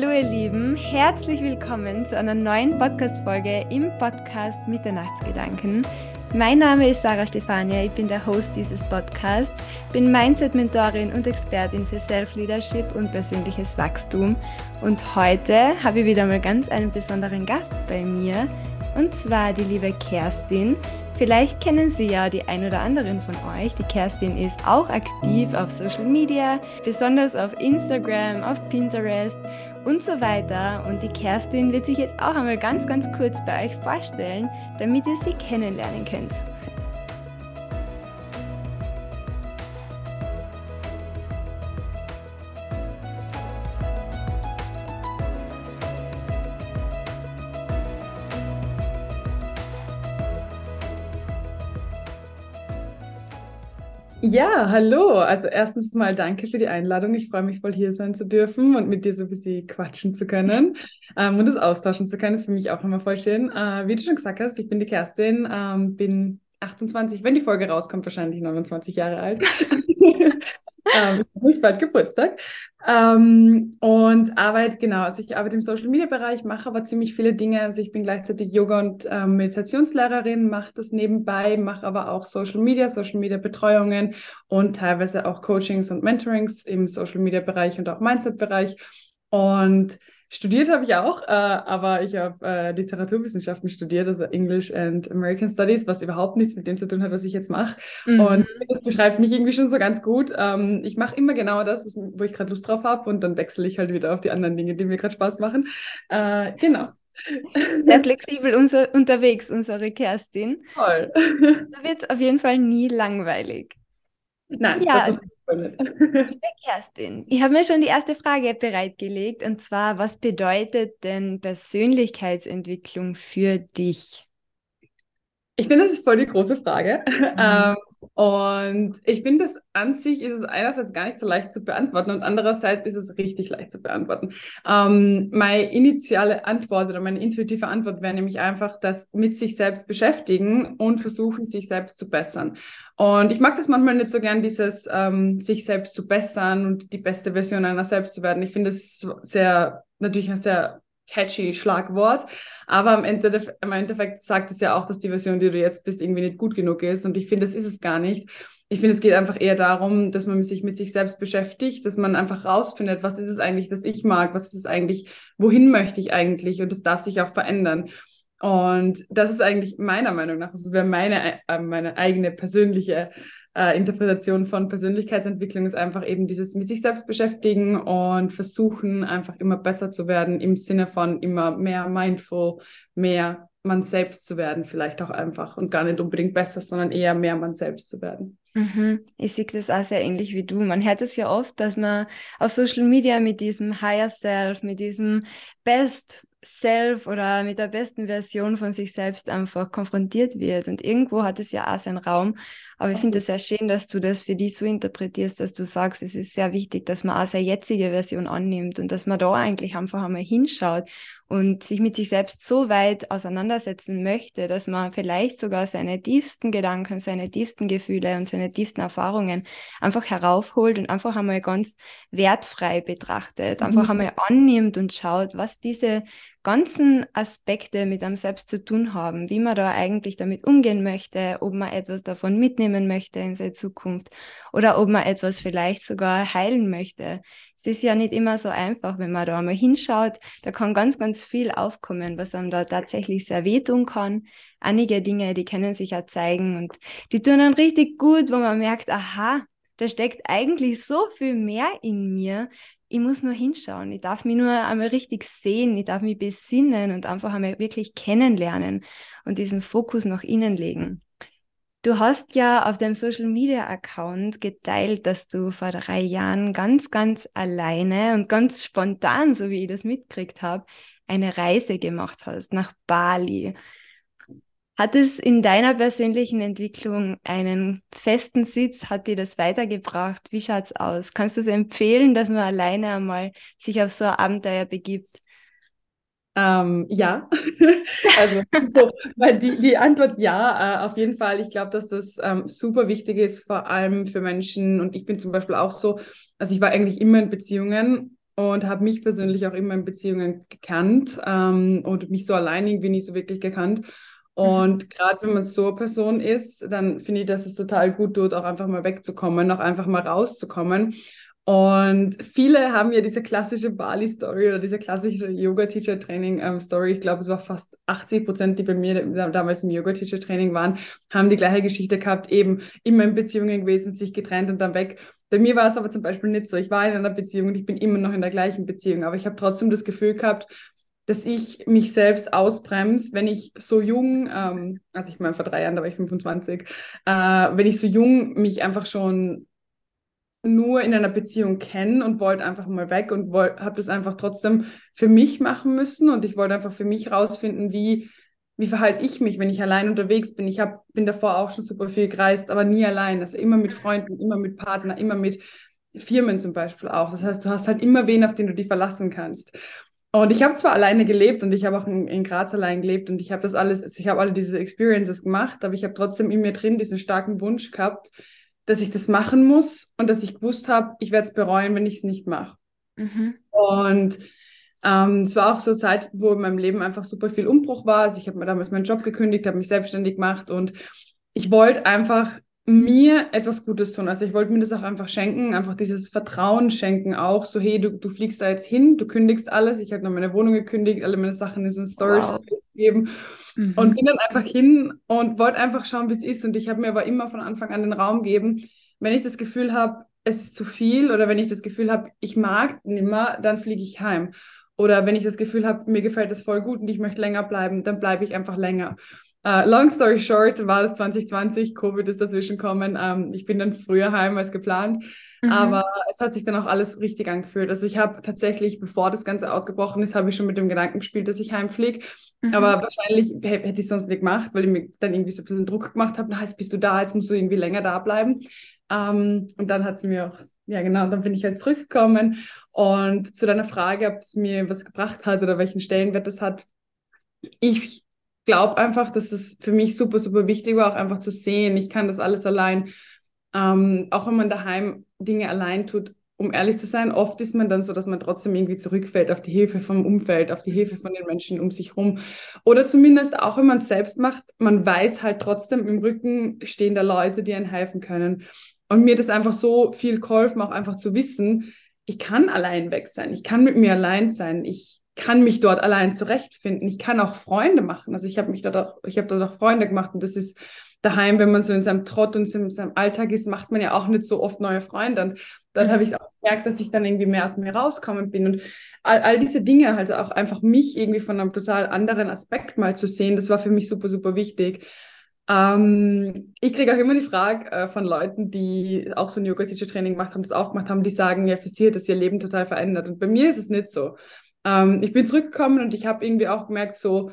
Hallo ihr Lieben, herzlich willkommen zu einer neuen Podcast-Folge im Podcast Mitternachtsgedanken. Mein Name ist Sarah Stefania, ich bin der Host dieses Podcasts, bin Mindset-Mentorin und Expertin für Self-Leadership und persönliches Wachstum. Und heute habe ich wieder mal ganz einen besonderen Gast bei mir, und zwar die liebe Kerstin. Vielleicht kennen Sie ja die ein oder anderen von euch. Die Kerstin ist auch aktiv auf Social Media, besonders auf Instagram, auf Pinterest und so weiter. Und die Kerstin wird sich jetzt auch einmal ganz, ganz kurz bei euch vorstellen, damit ihr sie kennenlernen könnt. Ja, hallo. Also erstens mal danke für die Einladung. Ich freue mich voll hier sein zu dürfen und mit dir so ein bisschen quatschen zu können ähm, und es austauschen zu können. Das ist für mich auch immer voll schön. Äh, wie du schon gesagt hast, ich bin die Kerstin, ähm, bin 28, wenn die Folge rauskommt, wahrscheinlich 29 Jahre alt. ähm, ich bald Geburtstag. Ähm, und arbeite, genau, also ich arbeite im Social Media Bereich, mache aber ziemlich viele Dinge. Also ich bin gleichzeitig Yoga- und ähm, Meditationslehrerin, mache das nebenbei, mache aber auch Social Media, Social Media Betreuungen und teilweise auch Coachings und Mentorings im Social Media Bereich und auch Mindset Bereich. Und Studiert habe ich auch, äh, aber ich habe äh, Literaturwissenschaften studiert, also English and American Studies, was überhaupt nichts mit dem zu tun hat, was ich jetzt mache. Mhm. Und das beschreibt mich irgendwie schon so ganz gut. Ähm, ich mache immer genau das, wo ich gerade Lust drauf habe und dann wechsle ich halt wieder auf die anderen Dinge, die mir gerade Spaß machen. Äh, genau. Sehr flexibel unser, unterwegs, unsere Kerstin. Toll. Da wird es auf jeden Fall nie langweilig. Nein, ja, das ist Liebe Kerstin, ich habe mir schon die erste Frage bereitgelegt und zwar, was bedeutet denn Persönlichkeitsentwicklung für dich? Ich finde, das ist voll die große Frage. Mhm. Ähm, und ich finde, das an sich ist es einerseits gar nicht so leicht zu beantworten und andererseits ist es richtig leicht zu beantworten. Ähm, meine initiale Antwort oder meine intuitive Antwort wäre nämlich einfach, das mit sich selbst beschäftigen und versuchen, sich selbst zu bessern. Und ich mag das manchmal nicht so gern, dieses ähm, sich selbst zu bessern und die beste Version einer selbst zu werden. Ich finde es sehr, natürlich ein sehr catchy Schlagwort. Aber am Ende, im Endeffekt sagt es ja auch, dass die Version, die du jetzt bist, irgendwie nicht gut genug ist. Und ich finde, das ist es gar nicht. Ich finde, es geht einfach eher darum, dass man sich mit sich selbst beschäftigt, dass man einfach rausfindet, was ist es eigentlich, das ich mag, was ist es eigentlich, wohin möchte ich eigentlich? Und das darf sich auch verändern. Und das ist eigentlich meiner Meinung nach, das wäre meine, äh, meine eigene persönliche äh, Interpretation von Persönlichkeitsentwicklung ist einfach eben dieses mit sich selbst beschäftigen und versuchen, einfach immer besser zu werden im Sinne von immer mehr mindful, mehr man selbst zu werden, vielleicht auch einfach und gar nicht unbedingt besser, sondern eher mehr man selbst zu werden. Mhm. Ich sehe das auch sehr ähnlich wie du. Man hört es ja oft, dass man auf Social Media mit diesem Higher Self, mit diesem Best Self oder mit der besten Version von sich selbst einfach konfrontiert wird. Und irgendwo hat es ja auch seinen Raum. Aber ich finde es sehr schön, dass du das für dich so interpretierst, dass du sagst, es ist sehr wichtig, dass man auch seine jetzige Version annimmt und dass man da eigentlich einfach einmal hinschaut und sich mit sich selbst so weit auseinandersetzen möchte, dass man vielleicht sogar seine tiefsten Gedanken, seine tiefsten Gefühle und seine tiefsten Erfahrungen einfach heraufholt und einfach einmal ganz wertfrei betrachtet, einfach mhm. einmal annimmt und schaut, was diese ganzen Aspekte mit einem selbst zu tun haben, wie man da eigentlich damit umgehen möchte, ob man etwas davon mitnehmen möchte in seine Zukunft oder ob man etwas vielleicht sogar heilen möchte. Es ist ja nicht immer so einfach, wenn man da einmal hinschaut. Da kann ganz, ganz viel aufkommen, was einem da tatsächlich sehr wehtun kann. Einige Dinge, die können sich ja zeigen und die tun dann richtig gut, wo man merkt, aha, da steckt eigentlich so viel mehr in mir, ich muss nur hinschauen. Ich darf mich nur einmal richtig sehen. Ich darf mich besinnen und einfach einmal wirklich kennenlernen und diesen Fokus nach innen legen. Du hast ja auf deinem Social Media Account geteilt, dass du vor drei Jahren ganz, ganz alleine und ganz spontan, so wie ich das mitgekriegt habe, eine Reise gemacht hast nach Bali. Hat es in deiner persönlichen Entwicklung einen festen Sitz? Hat dir das weitergebracht? Wie schaut es aus? Kannst du es empfehlen, dass man alleine einmal sich auf so ein Abenteuer begibt? Ähm, ja, also so, weil die, die Antwort ja, äh, auf jeden Fall. Ich glaube, dass das ähm, super wichtig ist, vor allem für Menschen. Und ich bin zum Beispiel auch so, also ich war eigentlich immer in Beziehungen und habe mich persönlich auch immer in Beziehungen gekannt ähm, und mich so allein irgendwie nicht so wirklich gekannt. Mhm. Und gerade wenn man so eine Person ist, dann finde ich, dass es total gut tut, auch einfach mal wegzukommen, auch einfach mal rauszukommen. Und viele haben ja diese klassische Bali-Story oder diese klassische Yoga-Teacher-Training-Story. ich glaube, es war fast 80 Prozent, die bei mir damals im Yoga-Teacher-Training waren, haben die gleiche Geschichte gehabt, eben immer in Beziehungen gewesen, sich getrennt und dann weg. Bei mir war es aber zum Beispiel nicht so. Ich war in einer Beziehung und ich bin immer noch in der gleichen Beziehung, aber ich habe trotzdem das Gefühl gehabt, dass ich mich selbst ausbremse, wenn ich so jung, ähm, also ich meine vor drei Jahren, da war ich 25, äh, wenn ich so jung mich einfach schon nur in einer Beziehung kennen und wollte einfach mal weg und habe das einfach trotzdem für mich machen müssen und ich wollte einfach für mich rausfinden, wie, wie verhalte ich mich, wenn ich allein unterwegs bin. Ich hab, bin davor auch schon super viel gereist, aber nie allein. Also immer mit Freunden, immer mit Partnern, immer mit Firmen zum Beispiel auch. Das heißt, du hast halt immer wen, auf den du dich verlassen kannst. Und ich habe zwar alleine gelebt und ich habe auch in, in, Graz allein gelebt und ich habe das alles, ich habe alle diese Experiences gemacht, aber ich habe trotzdem in mir drin diesen starken Wunsch gehabt, dass ich das machen muss und dass ich gewusst habe, ich werde es bereuen, wenn ich es nicht mache. Mhm. Und ähm, es war auch so Zeit, wo in meinem Leben einfach super viel Umbruch war. Also ich habe mir damals meinen Job gekündigt, habe mich selbstständig gemacht und ich wollte einfach mir etwas Gutes tun. Also ich wollte mir das auch einfach schenken, einfach dieses Vertrauen schenken auch. So, hey, du, du fliegst da jetzt hin, du kündigst alles. Ich habe noch meine Wohnung gekündigt, alle meine Sachen in so Storage wow. gegeben mhm. und bin dann einfach hin und wollte einfach schauen, wie es ist. Und ich habe mir aber immer von Anfang an den Raum gegeben, wenn ich das Gefühl habe, es ist zu viel oder wenn ich das Gefühl habe, ich mag nimmer, dann fliege ich heim. Oder wenn ich das Gefühl habe, mir gefällt das voll gut und ich möchte länger bleiben, dann bleibe ich einfach länger. Uh, long story short war es 2020, Covid ist dazwischen gekommen. Um, ähm, ich bin dann früher heim als geplant, mhm. aber es hat sich dann auch alles richtig angefühlt. Also ich habe tatsächlich, bevor das Ganze ausgebrochen ist, habe ich schon mit dem Gedanken gespielt, dass ich heimfliege. Mhm. Aber wahrscheinlich hätte ich es sonst nicht gemacht, weil ich mir dann irgendwie so ein bisschen Druck gemacht habe, na, jetzt bist du da, jetzt musst du irgendwie länger da bleiben. Ähm, und dann hat es mir auch, ja genau, dann bin ich halt zurückgekommen. Und zu deiner Frage, ob es mir was gebracht hat oder welchen Stellenwert das hat, ich glaube einfach, dass es für mich super, super wichtig war, auch einfach zu sehen, ich kann das alles allein. Ähm, auch wenn man daheim Dinge allein tut, um ehrlich zu sein, oft ist man dann so, dass man trotzdem irgendwie zurückfällt auf die Hilfe vom Umfeld, auf die Hilfe von den Menschen um sich herum. Oder zumindest auch, wenn man es selbst macht, man weiß halt trotzdem, im Rücken stehen da Leute, die einem helfen können. Und mir das einfach so viel geholfen, auch einfach zu wissen, ich kann allein weg sein, ich kann mit mir allein sein, ich kann mich dort allein zurechtfinden. Ich kann auch Freunde machen. Also ich habe mich dort auch, ich habe dort auch Freunde gemacht und das ist daheim, wenn man so in seinem Trott und in seinem Alltag ist, macht man ja auch nicht so oft neue Freunde. Und dort mhm. habe ich auch gemerkt, dass ich dann irgendwie mehr aus mir rauskommen bin. Und all, all diese Dinge, halt auch einfach mich irgendwie von einem total anderen Aspekt mal zu sehen, das war für mich super, super wichtig. Ähm, ich kriege auch immer die Frage äh, von Leuten, die auch so ein Yoga-Teacher-Training gemacht haben, das auch gemacht haben, die sagen, ja, für sie hat das ihr Leben total verändert. Und bei mir ist es nicht so ähm, ich bin zurückgekommen und ich habe irgendwie auch gemerkt, so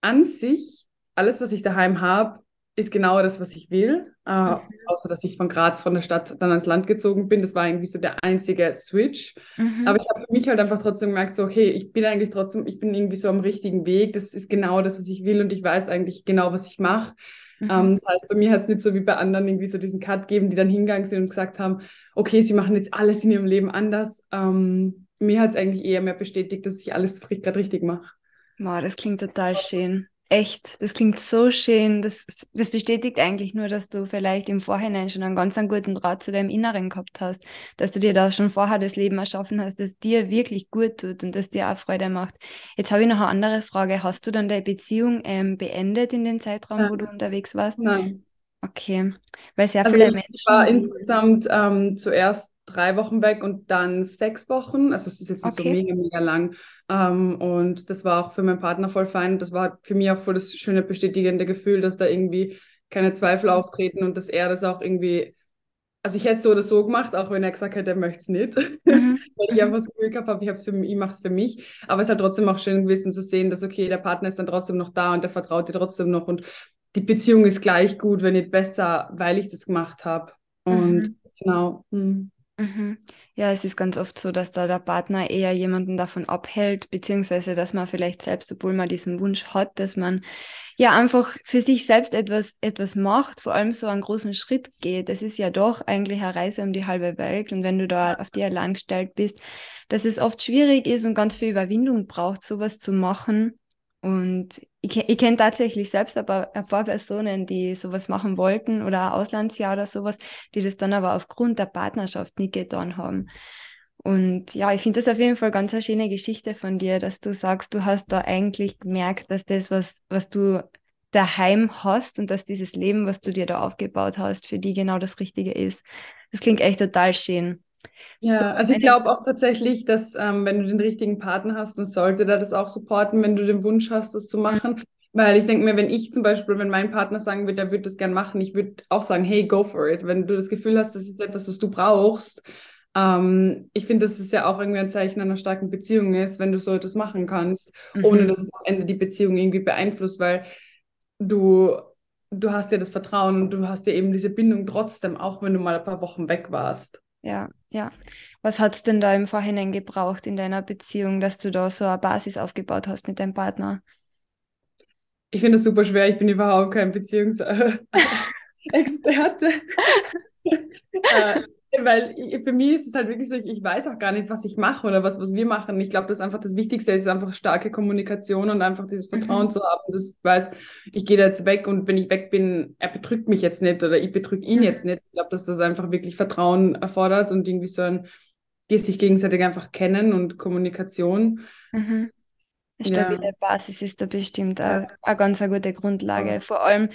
an sich, alles, was ich daheim habe, ist genau das, was ich will. Äh, mhm. Außer, dass ich von Graz, von der Stadt, dann ans Land gezogen bin. Das war irgendwie so der einzige Switch. Mhm. Aber ich habe für mich halt einfach trotzdem gemerkt, so, hey, ich bin eigentlich trotzdem, ich bin irgendwie so am richtigen Weg. Das ist genau das, was ich will und ich weiß eigentlich genau, was ich mache. Mhm. Ähm, das heißt, bei mir hat es nicht so wie bei anderen irgendwie so diesen Cut gegeben, die dann hingegangen sind und gesagt haben, okay, sie machen jetzt alles in ihrem Leben anders. Ähm, mir hat es eigentlich eher mehr bestätigt, dass ich alles gerade richtig mache. Wow, das klingt total schön. Echt, das klingt so schön. Das, das bestätigt eigentlich nur, dass du vielleicht im Vorhinein schon einen ganz einen guten Draht zu deinem Inneren gehabt hast, dass du dir da schon vorher das Leben erschaffen hast, das dir wirklich gut tut und das dir auch Freude macht. Jetzt habe ich noch eine andere Frage. Hast du dann deine Beziehung ähm, beendet in dem Zeitraum, Nein. wo du unterwegs warst? Nein. Okay, weil sehr also viele ich Menschen. war insgesamt ähm, zuerst drei Wochen weg und dann sechs Wochen. Also es ist jetzt nicht okay. so mega, mega lang. Ähm, und das war auch für meinen Partner voll fein. Das war für mich auch voll das schöne bestätigende Gefühl, dass da irgendwie keine Zweifel auftreten und dass er das auch irgendwie, also ich hätte es so oder so gemacht, auch wenn er gesagt hätte, er möchte es nicht. Mhm. Weil ich einfach das Gefühl gehabt habe, ich, ich mache es für mich. Aber es ist halt trotzdem auch schön gewesen zu sehen, dass okay, der Partner ist dann trotzdem noch da und der vertraut dir trotzdem noch und die Beziehung ist gleich gut, wenn nicht besser, weil ich das gemacht habe. Und mhm. genau. Mh. Mhm. Ja, es ist ganz oft so, dass da der Partner eher jemanden davon abhält, beziehungsweise dass man vielleicht selbst, obwohl man diesen Wunsch hat, dass man ja einfach für sich selbst etwas, etwas macht, vor allem so einen großen Schritt geht. Das ist ja doch eigentlich eine Reise um die halbe Welt. Und wenn du da auf die allein gestellt bist, dass es oft schwierig ist und ganz viel Überwindung braucht, sowas zu machen. Und ich, ich kenne tatsächlich selbst aber ein paar Personen, die sowas machen wollten oder ein Auslandsjahr oder sowas, die das dann aber aufgrund der Partnerschaft nicht getan haben. Und ja, ich finde das auf jeden Fall ganz eine schöne Geschichte von dir, dass du sagst, du hast da eigentlich gemerkt, dass das, was, was du daheim hast und dass dieses Leben, was du dir da aufgebaut hast, für die genau das Richtige ist. Das klingt echt total schön. Ja, so, also ich glaube auch tatsächlich, dass ähm, wenn du den richtigen Partner hast, dann sollte der das auch supporten, wenn du den Wunsch hast, das zu machen. Mhm. Weil ich denke mir, wenn ich zum Beispiel, wenn mein Partner sagen würde, der würde das gern machen, ich würde auch sagen, hey, go for it. Wenn du das Gefühl hast, das ist etwas, das du brauchst. Ähm, ich finde, dass es ja auch irgendwie ein Zeichen einer starken Beziehung ist, wenn du so etwas machen kannst, mhm. ohne dass es am Ende die Beziehung irgendwie beeinflusst, weil du, du hast ja das Vertrauen und du hast ja eben diese Bindung trotzdem, auch wenn du mal ein paar Wochen weg warst. Ja, ja. Was hat es denn da im Vorhinein gebraucht in deiner Beziehung, dass du da so eine Basis aufgebaut hast mit deinem Partner? Ich finde es super schwer. Ich bin überhaupt kein Beziehungsexperte. äh, weil ich, für mich ist es halt wirklich so, ich, ich, weiß auch gar nicht, was ich mache oder was, was wir machen. Ich glaube, das einfach das Wichtigste ist einfach starke Kommunikation und einfach dieses Vertrauen mhm. zu haben, dass ich weiß, ich gehe da jetzt weg und wenn ich weg bin, er betrügt mich jetzt nicht oder ich betrüge ihn mhm. jetzt nicht. Ich glaube, dass das einfach wirklich Vertrauen erfordert und irgendwie so ein sich gegenseitig einfach kennen und Kommunikation. Mhm. Eine stabile ja. Basis ist da bestimmt eine, eine ganz eine gute Grundlage. Vor allem,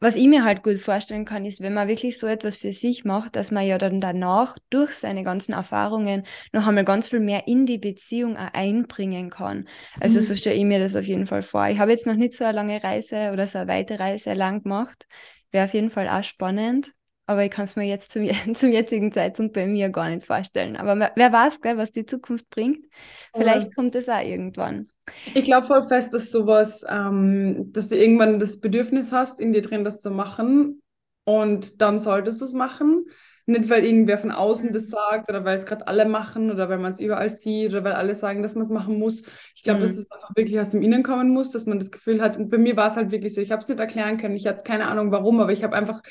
was ich mir halt gut vorstellen kann, ist, wenn man wirklich so etwas für sich macht, dass man ja dann danach durch seine ganzen Erfahrungen noch einmal ganz viel mehr in die Beziehung einbringen kann. Also mhm. so stelle ich mir das auf jeden Fall vor. Ich habe jetzt noch nicht so eine lange Reise oder so eine weite Reise lang gemacht. Wäre auf jeden Fall auch spannend. Aber ich kann es mir jetzt zum, zum, jetzigen Zeitpunkt bei mir gar nicht vorstellen. Aber wer weiß, gell, was die Zukunft bringt. Vielleicht ja. kommt es auch irgendwann. Ich glaube voll fest, dass sowas, ähm, dass du irgendwann das Bedürfnis hast, in dir drin das zu machen und dann solltest du es machen. Nicht, weil irgendwer von außen das sagt oder weil es gerade alle machen oder weil man es überall sieht oder weil alle sagen, dass man es machen muss. Ich glaube, mhm. dass es einfach wirklich aus dem Innen kommen muss, dass man das Gefühl hat. Und bei mir war es halt wirklich so, ich habe es nicht erklären können. Ich hatte keine Ahnung warum, aber ich habe einfach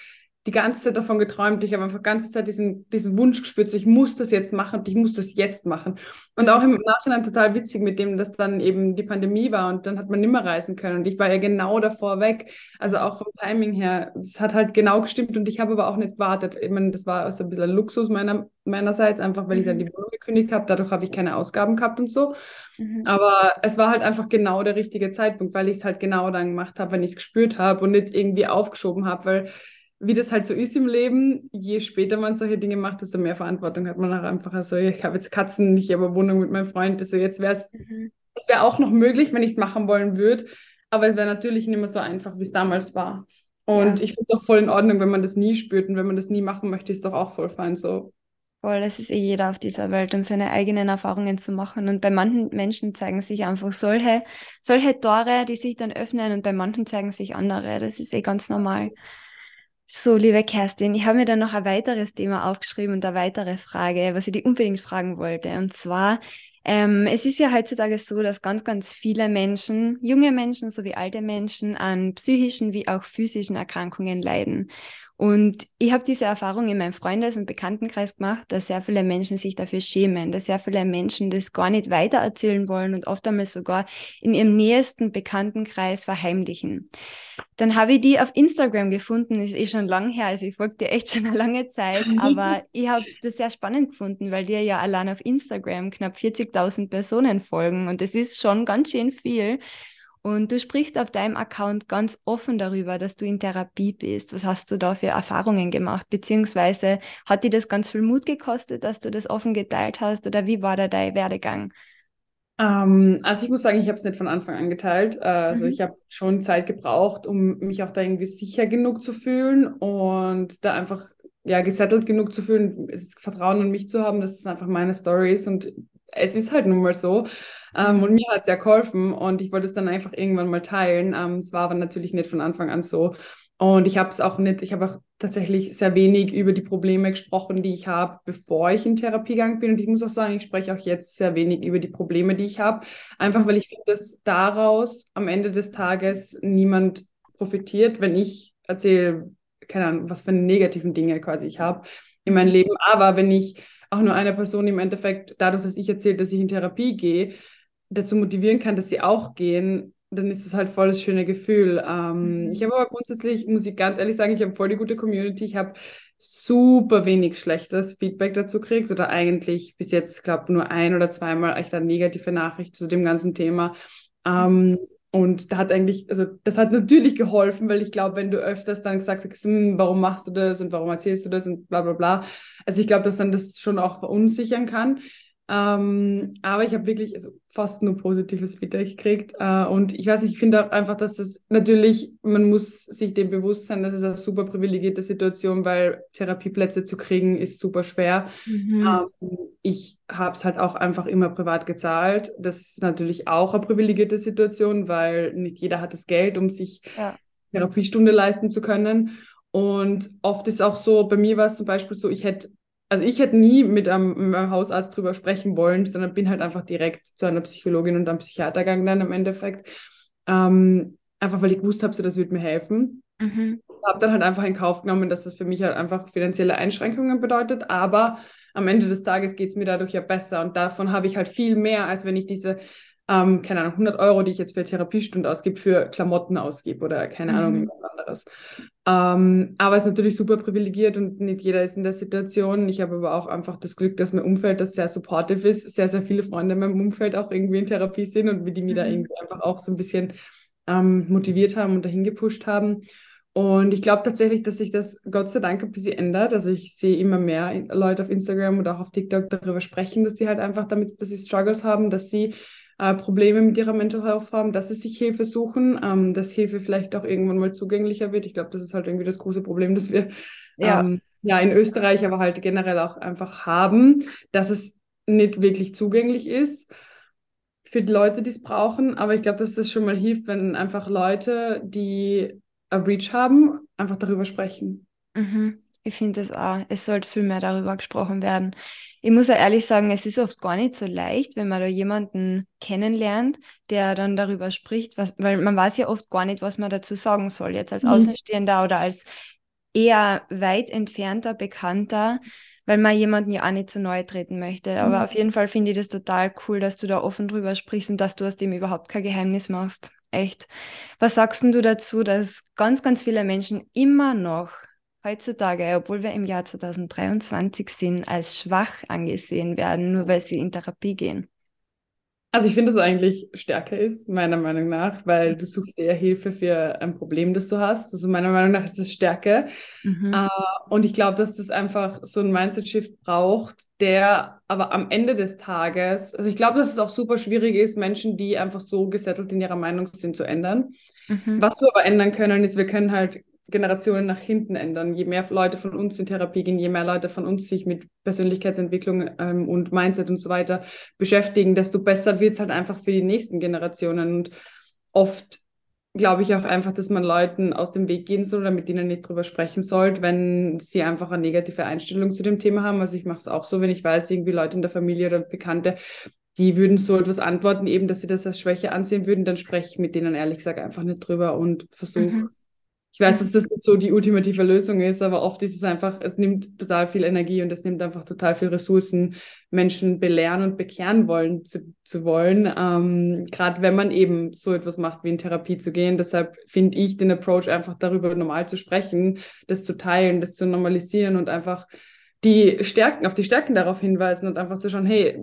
die ganze Zeit davon geträumt. Ich habe einfach die ganze Zeit diesen, diesen Wunsch gespürt, so ich muss das jetzt machen, ich muss das jetzt machen. Und auch im Nachhinein total witzig mit dem, dass dann eben die Pandemie war und dann hat man nimmer reisen können. Und ich war ja genau davor weg. Also auch vom Timing her, das hat halt genau gestimmt und ich habe aber auch nicht gewartet. Ich meine, das war so ein bisschen Luxus meiner, meinerseits, einfach weil ich dann mhm. die Wohnung gekündigt habe. Dadurch habe ich keine Ausgaben gehabt und so. Mhm. Aber es war halt einfach genau der richtige Zeitpunkt, weil ich es halt genau dann gemacht habe, wenn ich es gespürt habe und nicht irgendwie aufgeschoben habe, weil wie das halt so ist im Leben, je später man solche Dinge macht, desto mehr Verantwortung hat man auch einfach. Also ich habe jetzt Katzen, ich habe Wohnung mit meinem Freund. Also jetzt wäre es, mhm. es wäre auch noch möglich, wenn ich es machen wollen würde. Aber es wäre natürlich nicht mehr so einfach, wie es damals war. Und ja. ich finde es auch voll in Ordnung, wenn man das nie spürt und wenn man das nie machen möchte, ist doch auch voll fein so. Voll, es ist eh jeder auf dieser Welt, um seine eigenen Erfahrungen zu machen. Und bei manchen Menschen zeigen sich einfach solche, solche Tore, die sich dann öffnen und bei manchen zeigen sich andere. Das ist eh ganz normal. So, liebe Kerstin, ich habe mir dann noch ein weiteres Thema aufgeschrieben und eine weitere Frage, was ich dir unbedingt fragen wollte. Und zwar, ähm, es ist ja heutzutage so, dass ganz, ganz viele Menschen, junge Menschen sowie alte Menschen, an psychischen wie auch physischen Erkrankungen leiden. Und ich habe diese Erfahrung in meinem Freundes- und Bekanntenkreis gemacht, dass sehr viele Menschen sich dafür schämen, dass sehr viele Menschen das gar nicht weitererzählen wollen und oft einmal sogar in ihrem nähesten Bekanntenkreis verheimlichen. Dann habe ich die auf Instagram gefunden, ist eh schon lang her, also ich folge dir echt schon eine lange Zeit, aber ich habe das sehr spannend gefunden, weil dir ja allein auf Instagram knapp 40.000 Personen folgen und das ist schon ganz schön viel. Und du sprichst auf deinem Account ganz offen darüber, dass du in Therapie bist. Was hast du da für Erfahrungen gemacht? Beziehungsweise hat dir das ganz viel Mut gekostet, dass du das offen geteilt hast? Oder wie war da dein Werdegang? Ähm, also ich muss sagen, ich habe es nicht von Anfang an geteilt. Also mhm. ich habe schon Zeit gebraucht, um mich auch da irgendwie sicher genug zu fühlen und da einfach ja gesettelt genug zu fühlen, das Vertrauen in mich zu haben, dass es einfach meine Story ist und es ist halt nun mal so. Ähm, mhm. und mir hat es ja geholfen und ich wollte es dann einfach irgendwann mal teilen. Ähm, es war aber natürlich nicht von Anfang an so. Und ich habe es auch nicht, ich habe auch tatsächlich sehr wenig über die Probleme gesprochen, die ich habe, bevor ich in Therapie gegangen bin. Und ich muss auch sagen, ich spreche auch jetzt sehr wenig über die Probleme, die ich habe. Einfach weil ich finde, dass daraus am Ende des Tages niemand profitiert, wenn ich erzähle, keine Ahnung, was für negativen Dinge quasi ich habe in meinem Leben. Aber wenn ich auch nur eine Person im Endeffekt, dadurch, dass ich erzähle, dass ich in Therapie gehe, dazu motivieren kann, dass sie auch gehen, dann ist das halt voll das schöne Gefühl. Ähm, mhm. Ich habe aber grundsätzlich, muss ich ganz ehrlich sagen, ich habe voll die gute Community. Ich habe super wenig schlechtes Feedback dazu gekriegt oder eigentlich bis jetzt, glaube nur ein oder zweimal echt eine negative Nachricht zu dem ganzen Thema. Ähm, und da hat eigentlich, also das hat natürlich geholfen, weil ich glaube, wenn du öfters dann gesagt hast, hm, warum machst du das und warum erzählst du das und bla bla bla. Also ich glaube, dass dann das schon auch verunsichern kann. Ähm, aber ich habe wirklich also fast nur positives Feedback gekriegt. Äh, und ich weiß ich finde auch einfach, dass das natürlich, man muss sich dem bewusst sein, dass es eine super privilegierte Situation, weil Therapieplätze zu kriegen ist super schwer. Mhm. Ähm, ich habe es halt auch einfach immer privat gezahlt. Das ist natürlich auch eine privilegierte Situation, weil nicht jeder hat das Geld, um sich ja. Therapiestunde leisten zu können. Und oft ist auch so, bei mir war es zum Beispiel so, ich hätte also ich hätte nie mit einem, mit einem, Hausarzt drüber sprechen wollen, sondern bin halt einfach direkt zu einer Psychologin und einem Psychiater gegangen dann im Endeffekt. Ähm, einfach weil ich gewusst habe, so, das wird mir helfen. Mhm. Habe dann halt einfach in Kauf genommen, dass das für mich halt einfach finanzielle Einschränkungen bedeutet. Aber am Ende des Tages geht es mir dadurch ja besser und davon habe ich halt viel mehr, als wenn ich diese ähm, keine Ahnung, 100 Euro, die ich jetzt für Therapiestunde ausgebe, für Klamotten ausgebe oder keine mhm. Ahnung, irgendwas anderes. Ähm, aber es ist natürlich super privilegiert und nicht jeder ist in der Situation. Ich habe aber auch einfach das Glück, dass mein Umfeld das sehr supportive ist, sehr, sehr viele Freunde in meinem Umfeld auch irgendwie in Therapie sind und wie die mir mhm. da irgendwie einfach auch so ein bisschen ähm, motiviert haben und dahin gepusht haben. Und ich glaube tatsächlich, dass sich das Gott sei Dank ein bisschen ändert. Also ich sehe immer mehr Leute auf Instagram oder auch auf TikTok darüber sprechen, dass sie halt einfach damit, dass sie Struggles haben, dass sie äh, Probleme mit ihrer Mental Health haben, dass sie sich Hilfe suchen, ähm, dass Hilfe vielleicht auch irgendwann mal zugänglicher wird. Ich glaube, das ist halt irgendwie das große Problem, das wir ja. Ähm, ja in Österreich, aber halt generell auch einfach haben, dass es nicht wirklich zugänglich ist für die Leute, die es brauchen. Aber ich glaube, dass das schon mal hilft, wenn einfach Leute, die a Reach haben, einfach darüber sprechen. Mhm. Ich finde das auch. Es sollte viel mehr darüber gesprochen werden. Ich muss ja ehrlich sagen, es ist oft gar nicht so leicht, wenn man da jemanden kennenlernt, der dann darüber spricht, was, weil man weiß ja oft gar nicht, was man dazu sagen soll, jetzt als mhm. Außenstehender oder als eher weit entfernter Bekannter, weil man jemanden ja auch nicht zu neu treten möchte. Aber mhm. auf jeden Fall finde ich das total cool, dass du da offen drüber sprichst und dass du aus dem überhaupt kein Geheimnis machst. Echt. Was sagst du dazu, dass ganz, ganz viele Menschen immer noch heutzutage, obwohl wir im Jahr 2023 sind, als schwach angesehen werden, nur weil sie in Therapie gehen? Also ich finde, dass es eigentlich stärker ist, meiner Meinung nach, weil du suchst eher Hilfe für ein Problem, das du hast. Also meiner Meinung nach ist es Stärke. Mhm. Uh, und ich glaube, dass das einfach so ein Mindset-Shift braucht, der aber am Ende des Tages, also ich glaube, dass es auch super schwierig ist, Menschen, die einfach so gesettelt in ihrer Meinung sind, zu ändern. Mhm. Was wir aber ändern können, ist, wir können halt Generationen nach hinten ändern. Je mehr Leute von uns in Therapie gehen, je mehr Leute von uns sich mit Persönlichkeitsentwicklung ähm, und Mindset und so weiter beschäftigen, desto besser wird es halt einfach für die nächsten Generationen. Und oft glaube ich auch einfach, dass man Leuten aus dem Weg gehen soll oder mit denen nicht drüber sprechen sollte, wenn sie einfach eine negative Einstellung zu dem Thema haben. Also ich mache es auch so, wenn ich weiß, irgendwie Leute in der Familie oder Bekannte, die würden so etwas antworten, eben, dass sie das als Schwäche ansehen würden, dann spreche ich mit denen ehrlich gesagt einfach nicht drüber und versuche mhm ich weiß, dass das nicht so die ultimative Lösung ist, aber oft ist es einfach, es nimmt total viel Energie und es nimmt einfach total viel Ressourcen, Menschen belehren und bekehren wollen zu, zu wollen. Ähm, Gerade wenn man eben so etwas macht, wie in Therapie zu gehen. Deshalb finde ich den Approach einfach darüber normal zu sprechen, das zu teilen, das zu normalisieren und einfach die Stärken, auf die Stärken darauf hinweisen und einfach zu schauen, hey,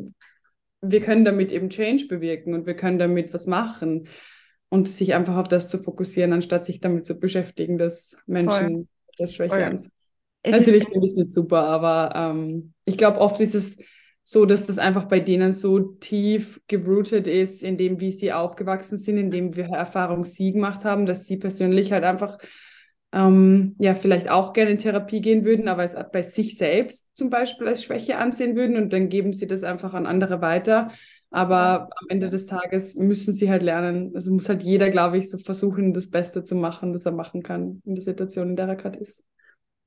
wir können damit eben Change bewirken und wir können damit was machen und sich einfach auf das zu fokussieren, anstatt sich damit zu beschäftigen, dass Menschen Voll. das Schwäche haben. Natürlich finde ich es nicht super, aber ähm, ich glaube, oft ist es so, dass das einfach bei denen so tief gerootet ist, in dem, wie sie aufgewachsen sind, in dem wir Erfahrung sie gemacht haben, dass sie persönlich halt einfach ähm, ja vielleicht auch gerne in Therapie gehen würden, aber es bei sich selbst zum Beispiel als Schwäche ansehen würden und dann geben sie das einfach an andere weiter. Aber am Ende des Tages müssen sie halt lernen. Also muss halt jeder, glaube ich, so versuchen, das Beste zu machen, das er machen kann in der Situation, in der er gerade ist.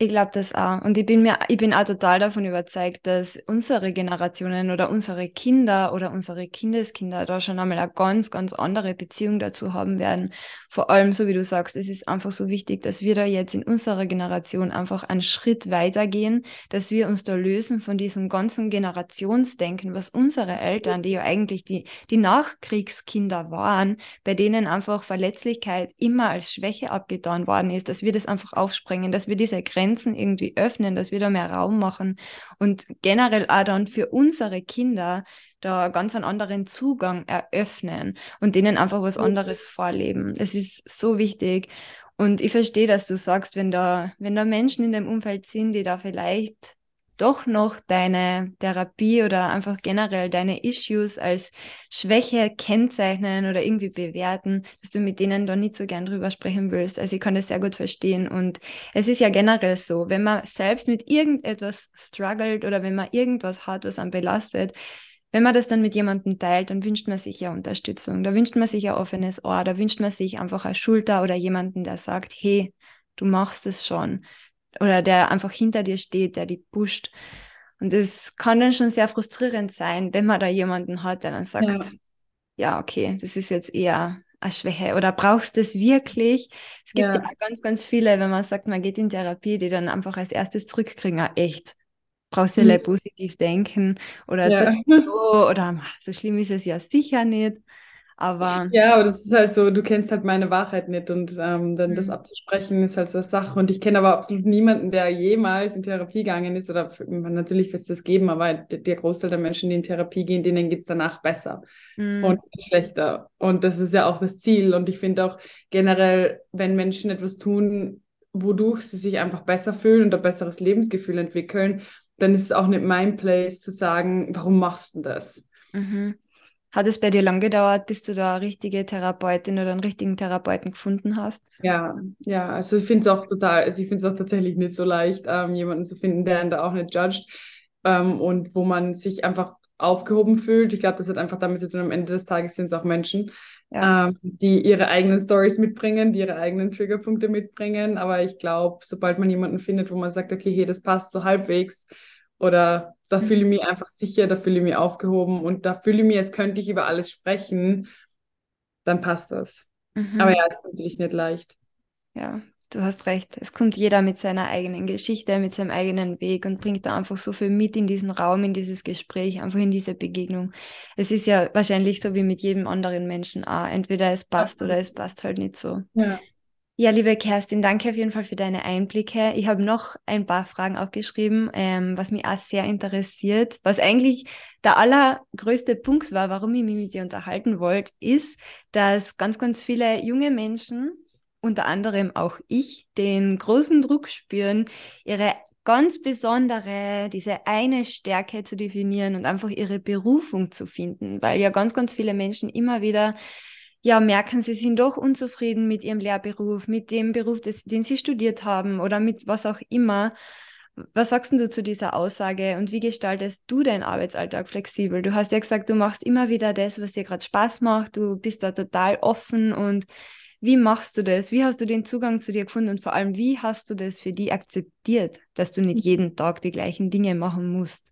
Ich glaube das auch. Und ich bin mir, ich bin auch total davon überzeugt, dass unsere Generationen oder unsere Kinder oder unsere Kindeskinder da schon einmal eine ganz, ganz andere Beziehung dazu haben werden. Vor allem, so wie du sagst, es ist einfach so wichtig, dass wir da jetzt in unserer Generation einfach einen Schritt weitergehen, dass wir uns da lösen von diesem ganzen Generationsdenken, was unsere Eltern, die ja eigentlich die, die Nachkriegskinder waren, bei denen einfach Verletzlichkeit immer als Schwäche abgetan worden ist, dass wir das einfach aufspringen, dass wir diese Grenzen Grenzen irgendwie öffnen, dass wir da mehr Raum machen und generell auch dann für unsere Kinder da ganz einen anderen Zugang eröffnen und denen einfach was anderes vorleben. Das ist so wichtig. Und ich verstehe, dass du sagst, wenn da, wenn da Menschen in dem Umfeld sind, die da vielleicht doch noch deine Therapie oder einfach generell deine Issues als Schwäche kennzeichnen oder irgendwie bewerten, dass du mit denen da nicht so gern drüber sprechen willst. Also ich kann das sehr gut verstehen. Und es ist ja generell so, wenn man selbst mit irgendetwas struggelt oder wenn man irgendwas hat, was einen belastet, wenn man das dann mit jemandem teilt, dann wünscht man sich ja Unterstützung. Da wünscht man sich ein offenes Ohr, da wünscht man sich einfach eine Schulter oder jemanden, der sagt, hey, du machst es schon oder der einfach hinter dir steht, der die pusht. Und das kann dann schon sehr frustrierend sein, wenn man da jemanden hat, der dann sagt, ja, ja okay, das ist jetzt eher eine Schwäche oder brauchst du es wirklich? Es gibt ja. ja. ganz, ganz viele, wenn man sagt, man geht in Therapie, die dann einfach als erstes zurückkriegen, ah, echt, brauchst du mhm. positiv denken oder ja. so, oder so schlimm ist es ja sicher nicht. Aber ja, aber das ist halt so, du kennst halt meine Wahrheit nicht und ähm, dann mhm. das abzusprechen ist halt so eine Sache. Und ich kenne aber absolut niemanden, der jemals in Therapie gegangen ist. Oder natürlich wird es das geben, aber der Großteil der Menschen, die in Therapie gehen, denen geht es danach besser mhm. und schlechter. Und das ist ja auch das Ziel. Und ich finde auch generell, wenn Menschen etwas tun, wodurch sie sich einfach besser fühlen und ein besseres Lebensgefühl entwickeln, dann ist es auch nicht mein Place zu sagen, warum machst du das? Mhm. Hat es bei dir lang gedauert, bis du da eine richtige Therapeutin oder einen richtigen Therapeuten gefunden hast? Ja, ja, also ich finde es auch total, also ich finde es auch tatsächlich nicht so leicht, ähm, jemanden zu finden, der einen da auch nicht judgt ähm, und wo man sich einfach aufgehoben fühlt. Ich glaube, das hat einfach damit zu tun, am Ende des Tages sind es auch Menschen, ja. ähm, die ihre eigenen Stories mitbringen, die ihre eigenen Triggerpunkte mitbringen. Aber ich glaube, sobald man jemanden findet, wo man sagt, okay, hey, das passt so halbwegs, oder da mhm. fühle ich mich einfach sicher, da fühle ich mich aufgehoben und da fühle ich mich, als könnte ich über alles sprechen, dann passt das. Mhm. Aber ja, es ist natürlich nicht leicht. Ja, du hast recht. Es kommt jeder mit seiner eigenen Geschichte, mit seinem eigenen Weg und bringt da einfach so viel mit in diesen Raum, in dieses Gespräch, einfach in diese Begegnung. Es ist ja wahrscheinlich so wie mit jedem anderen Menschen auch. Entweder es passt ja. oder es passt halt nicht so. Ja. Ja, liebe Kerstin, danke auf jeden Fall für deine Einblicke. Ich habe noch ein paar Fragen aufgeschrieben, ähm, was mich auch sehr interessiert. Was eigentlich der allergrößte Punkt war, warum ich mich mit dir unterhalten wollte, ist, dass ganz, ganz viele junge Menschen, unter anderem auch ich, den großen Druck spüren, ihre ganz besondere, diese eine Stärke zu definieren und einfach ihre Berufung zu finden, weil ja ganz, ganz viele Menschen immer wieder ja, merken, sie sind doch unzufrieden mit ihrem Lehrberuf, mit dem Beruf, des, den sie studiert haben oder mit was auch immer. Was sagst du zu dieser Aussage und wie gestaltest du deinen Arbeitsalltag flexibel? Du hast ja gesagt, du machst immer wieder das, was dir gerade Spaß macht, du bist da total offen und wie machst du das? Wie hast du den Zugang zu dir gefunden und vor allem, wie hast du das für die akzeptiert, dass du nicht jeden Tag die gleichen Dinge machen musst?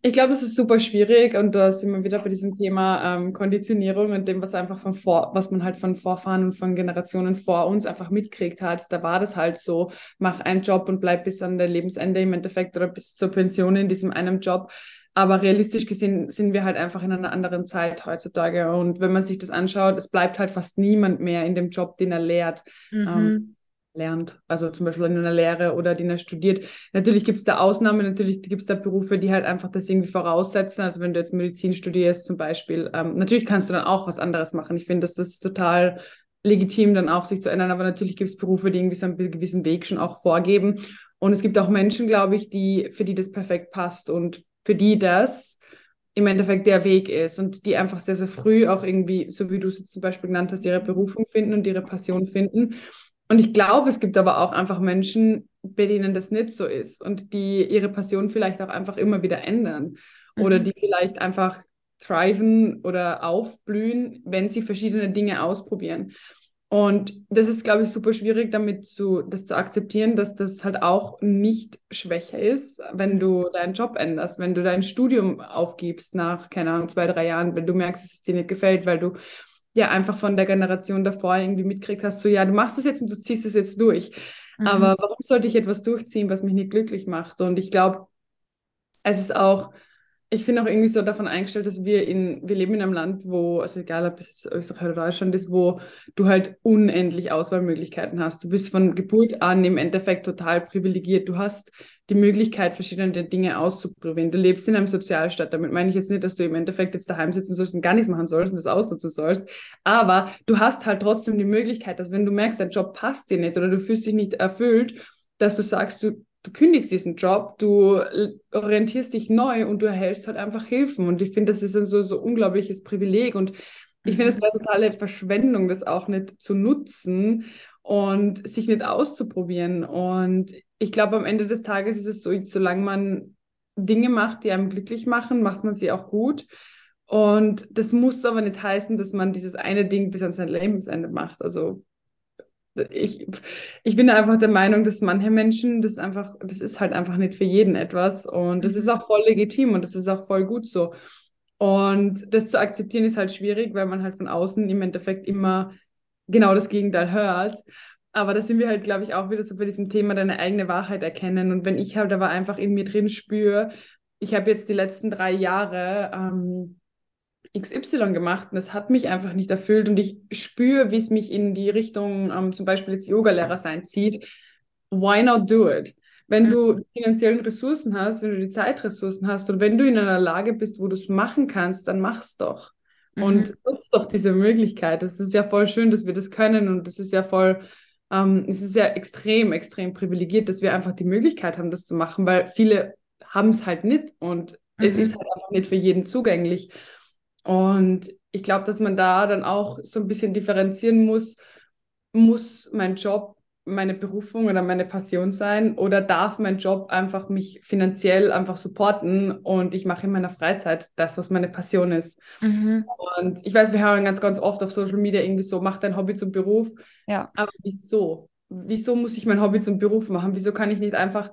Ich glaube, das ist super schwierig und da sind wir wieder bei diesem Thema ähm, Konditionierung und dem, was einfach von vor, was man halt von Vorfahren und von Generationen vor uns einfach mitkriegt hat. Da war das halt so, mach einen Job und bleib bis an dein Lebensende im Endeffekt oder bis zur Pension in diesem einen Job. Aber realistisch gesehen sind wir halt einfach in einer anderen Zeit heutzutage. Und wenn man sich das anschaut, es bleibt halt fast niemand mehr in dem Job, den er lehrt. Mhm. Ähm, lernt, also zum Beispiel in einer Lehre oder die er studiert. Natürlich gibt es da Ausnahmen, natürlich gibt es da Berufe, die halt einfach das irgendwie voraussetzen. Also wenn du jetzt Medizin studierst zum Beispiel, ähm, natürlich kannst du dann auch was anderes machen. Ich finde, dass das ist total legitim, dann auch sich zu ändern, aber natürlich gibt es Berufe, die irgendwie so einen gewissen Weg schon auch vorgeben. Und es gibt auch Menschen, glaube ich, die, für die das perfekt passt und für die das im Endeffekt der Weg ist und die einfach sehr, sehr früh auch irgendwie, so wie du es zum Beispiel genannt hast, ihre Berufung finden und ihre Passion finden. Und ich glaube, es gibt aber auch einfach Menschen, bei denen das nicht so ist und die ihre Passion vielleicht auch einfach immer wieder ändern mhm. oder die vielleicht einfach thriven oder aufblühen, wenn sie verschiedene Dinge ausprobieren. Und das ist, glaube ich, super schwierig, damit zu, das zu akzeptieren, dass das halt auch nicht schwächer ist, wenn du deinen Job änderst, wenn du dein Studium aufgibst nach, keine Ahnung, zwei, drei Jahren, wenn du merkst, dass es dir nicht gefällt, weil du ja einfach von der Generation davor irgendwie mitkriegt hast, so ja, du machst das jetzt und du ziehst es jetzt durch. Mhm. Aber warum sollte ich etwas durchziehen, was mich nicht glücklich macht? Und ich glaube, es ist auch ich bin auch irgendwie so davon eingestellt, dass wir in, wir leben in einem Land, wo, also egal ob es jetzt Österreich oder Deutschland ist, wo du halt unendlich Auswahlmöglichkeiten hast. Du bist von Geburt an im Endeffekt total privilegiert. Du hast die Möglichkeit, verschiedene Dinge auszuprobieren. Du lebst in einem Sozialstaat. Damit meine ich jetzt nicht, dass du im Endeffekt jetzt daheim sitzen sollst und gar nichts machen sollst und das ausnutzen sollst. Aber du hast halt trotzdem die Möglichkeit, dass wenn du merkst, dein Job passt dir nicht oder du fühlst dich nicht erfüllt, dass du sagst, du du kündigst diesen Job, du orientierst dich neu und du erhältst halt einfach Hilfen. Und ich finde, das ist ein so, so unglaubliches Privileg. Und ich finde, es mhm. wäre totale Verschwendung, das auch nicht zu nutzen und sich nicht auszuprobieren. Und ich glaube, am Ende des Tages ist es so, solange man Dinge macht, die einem glücklich machen, macht man sie auch gut. Und das muss aber nicht heißen, dass man dieses eine Ding bis an sein Lebensende macht. Also ich, ich bin einfach der Meinung, dass manche Menschen, das einfach, das ist halt einfach nicht für jeden etwas und das ist mhm. auch voll legitim und das ist auch voll gut so. Und das zu akzeptieren ist halt schwierig, weil man halt von außen im Endeffekt immer genau das Gegenteil hört. Aber da sind wir halt, glaube ich, auch wieder so bei diesem Thema deine eigene Wahrheit erkennen. Und wenn ich halt aber einfach in mir drin spüre, ich habe jetzt die letzten drei Jahre ähm, XY gemacht und es hat mich einfach nicht erfüllt und ich spüre, wie es mich in die Richtung ähm, zum Beispiel jetzt Yogalehrer sein zieht. Why not do it? Wenn mhm. du die finanziellen Ressourcen hast, wenn du die Zeitressourcen hast und wenn du in einer Lage bist, wo du es machen kannst, dann mach's doch. Mhm. Und nutzt doch diese Möglichkeit. Es ist ja voll schön, dass wir das können und es ist ja voll, ähm, es ist ja extrem, extrem privilegiert, dass wir einfach die Möglichkeit haben, das zu machen, weil viele haben es halt nicht und mhm. es ist halt einfach nicht für jeden zugänglich. Und ich glaube, dass man da dann auch so ein bisschen differenzieren muss, muss mein Job meine Berufung oder meine Passion sein oder darf mein Job einfach mich finanziell einfach supporten und ich mache in meiner Freizeit das, was meine Passion ist. Mhm. Und ich weiß, wir hören ganz, ganz oft auf Social Media irgendwie so, mach dein Hobby zum Beruf. Ja. Aber wieso? Wieso muss ich mein Hobby zum Beruf machen? Wieso kann ich nicht einfach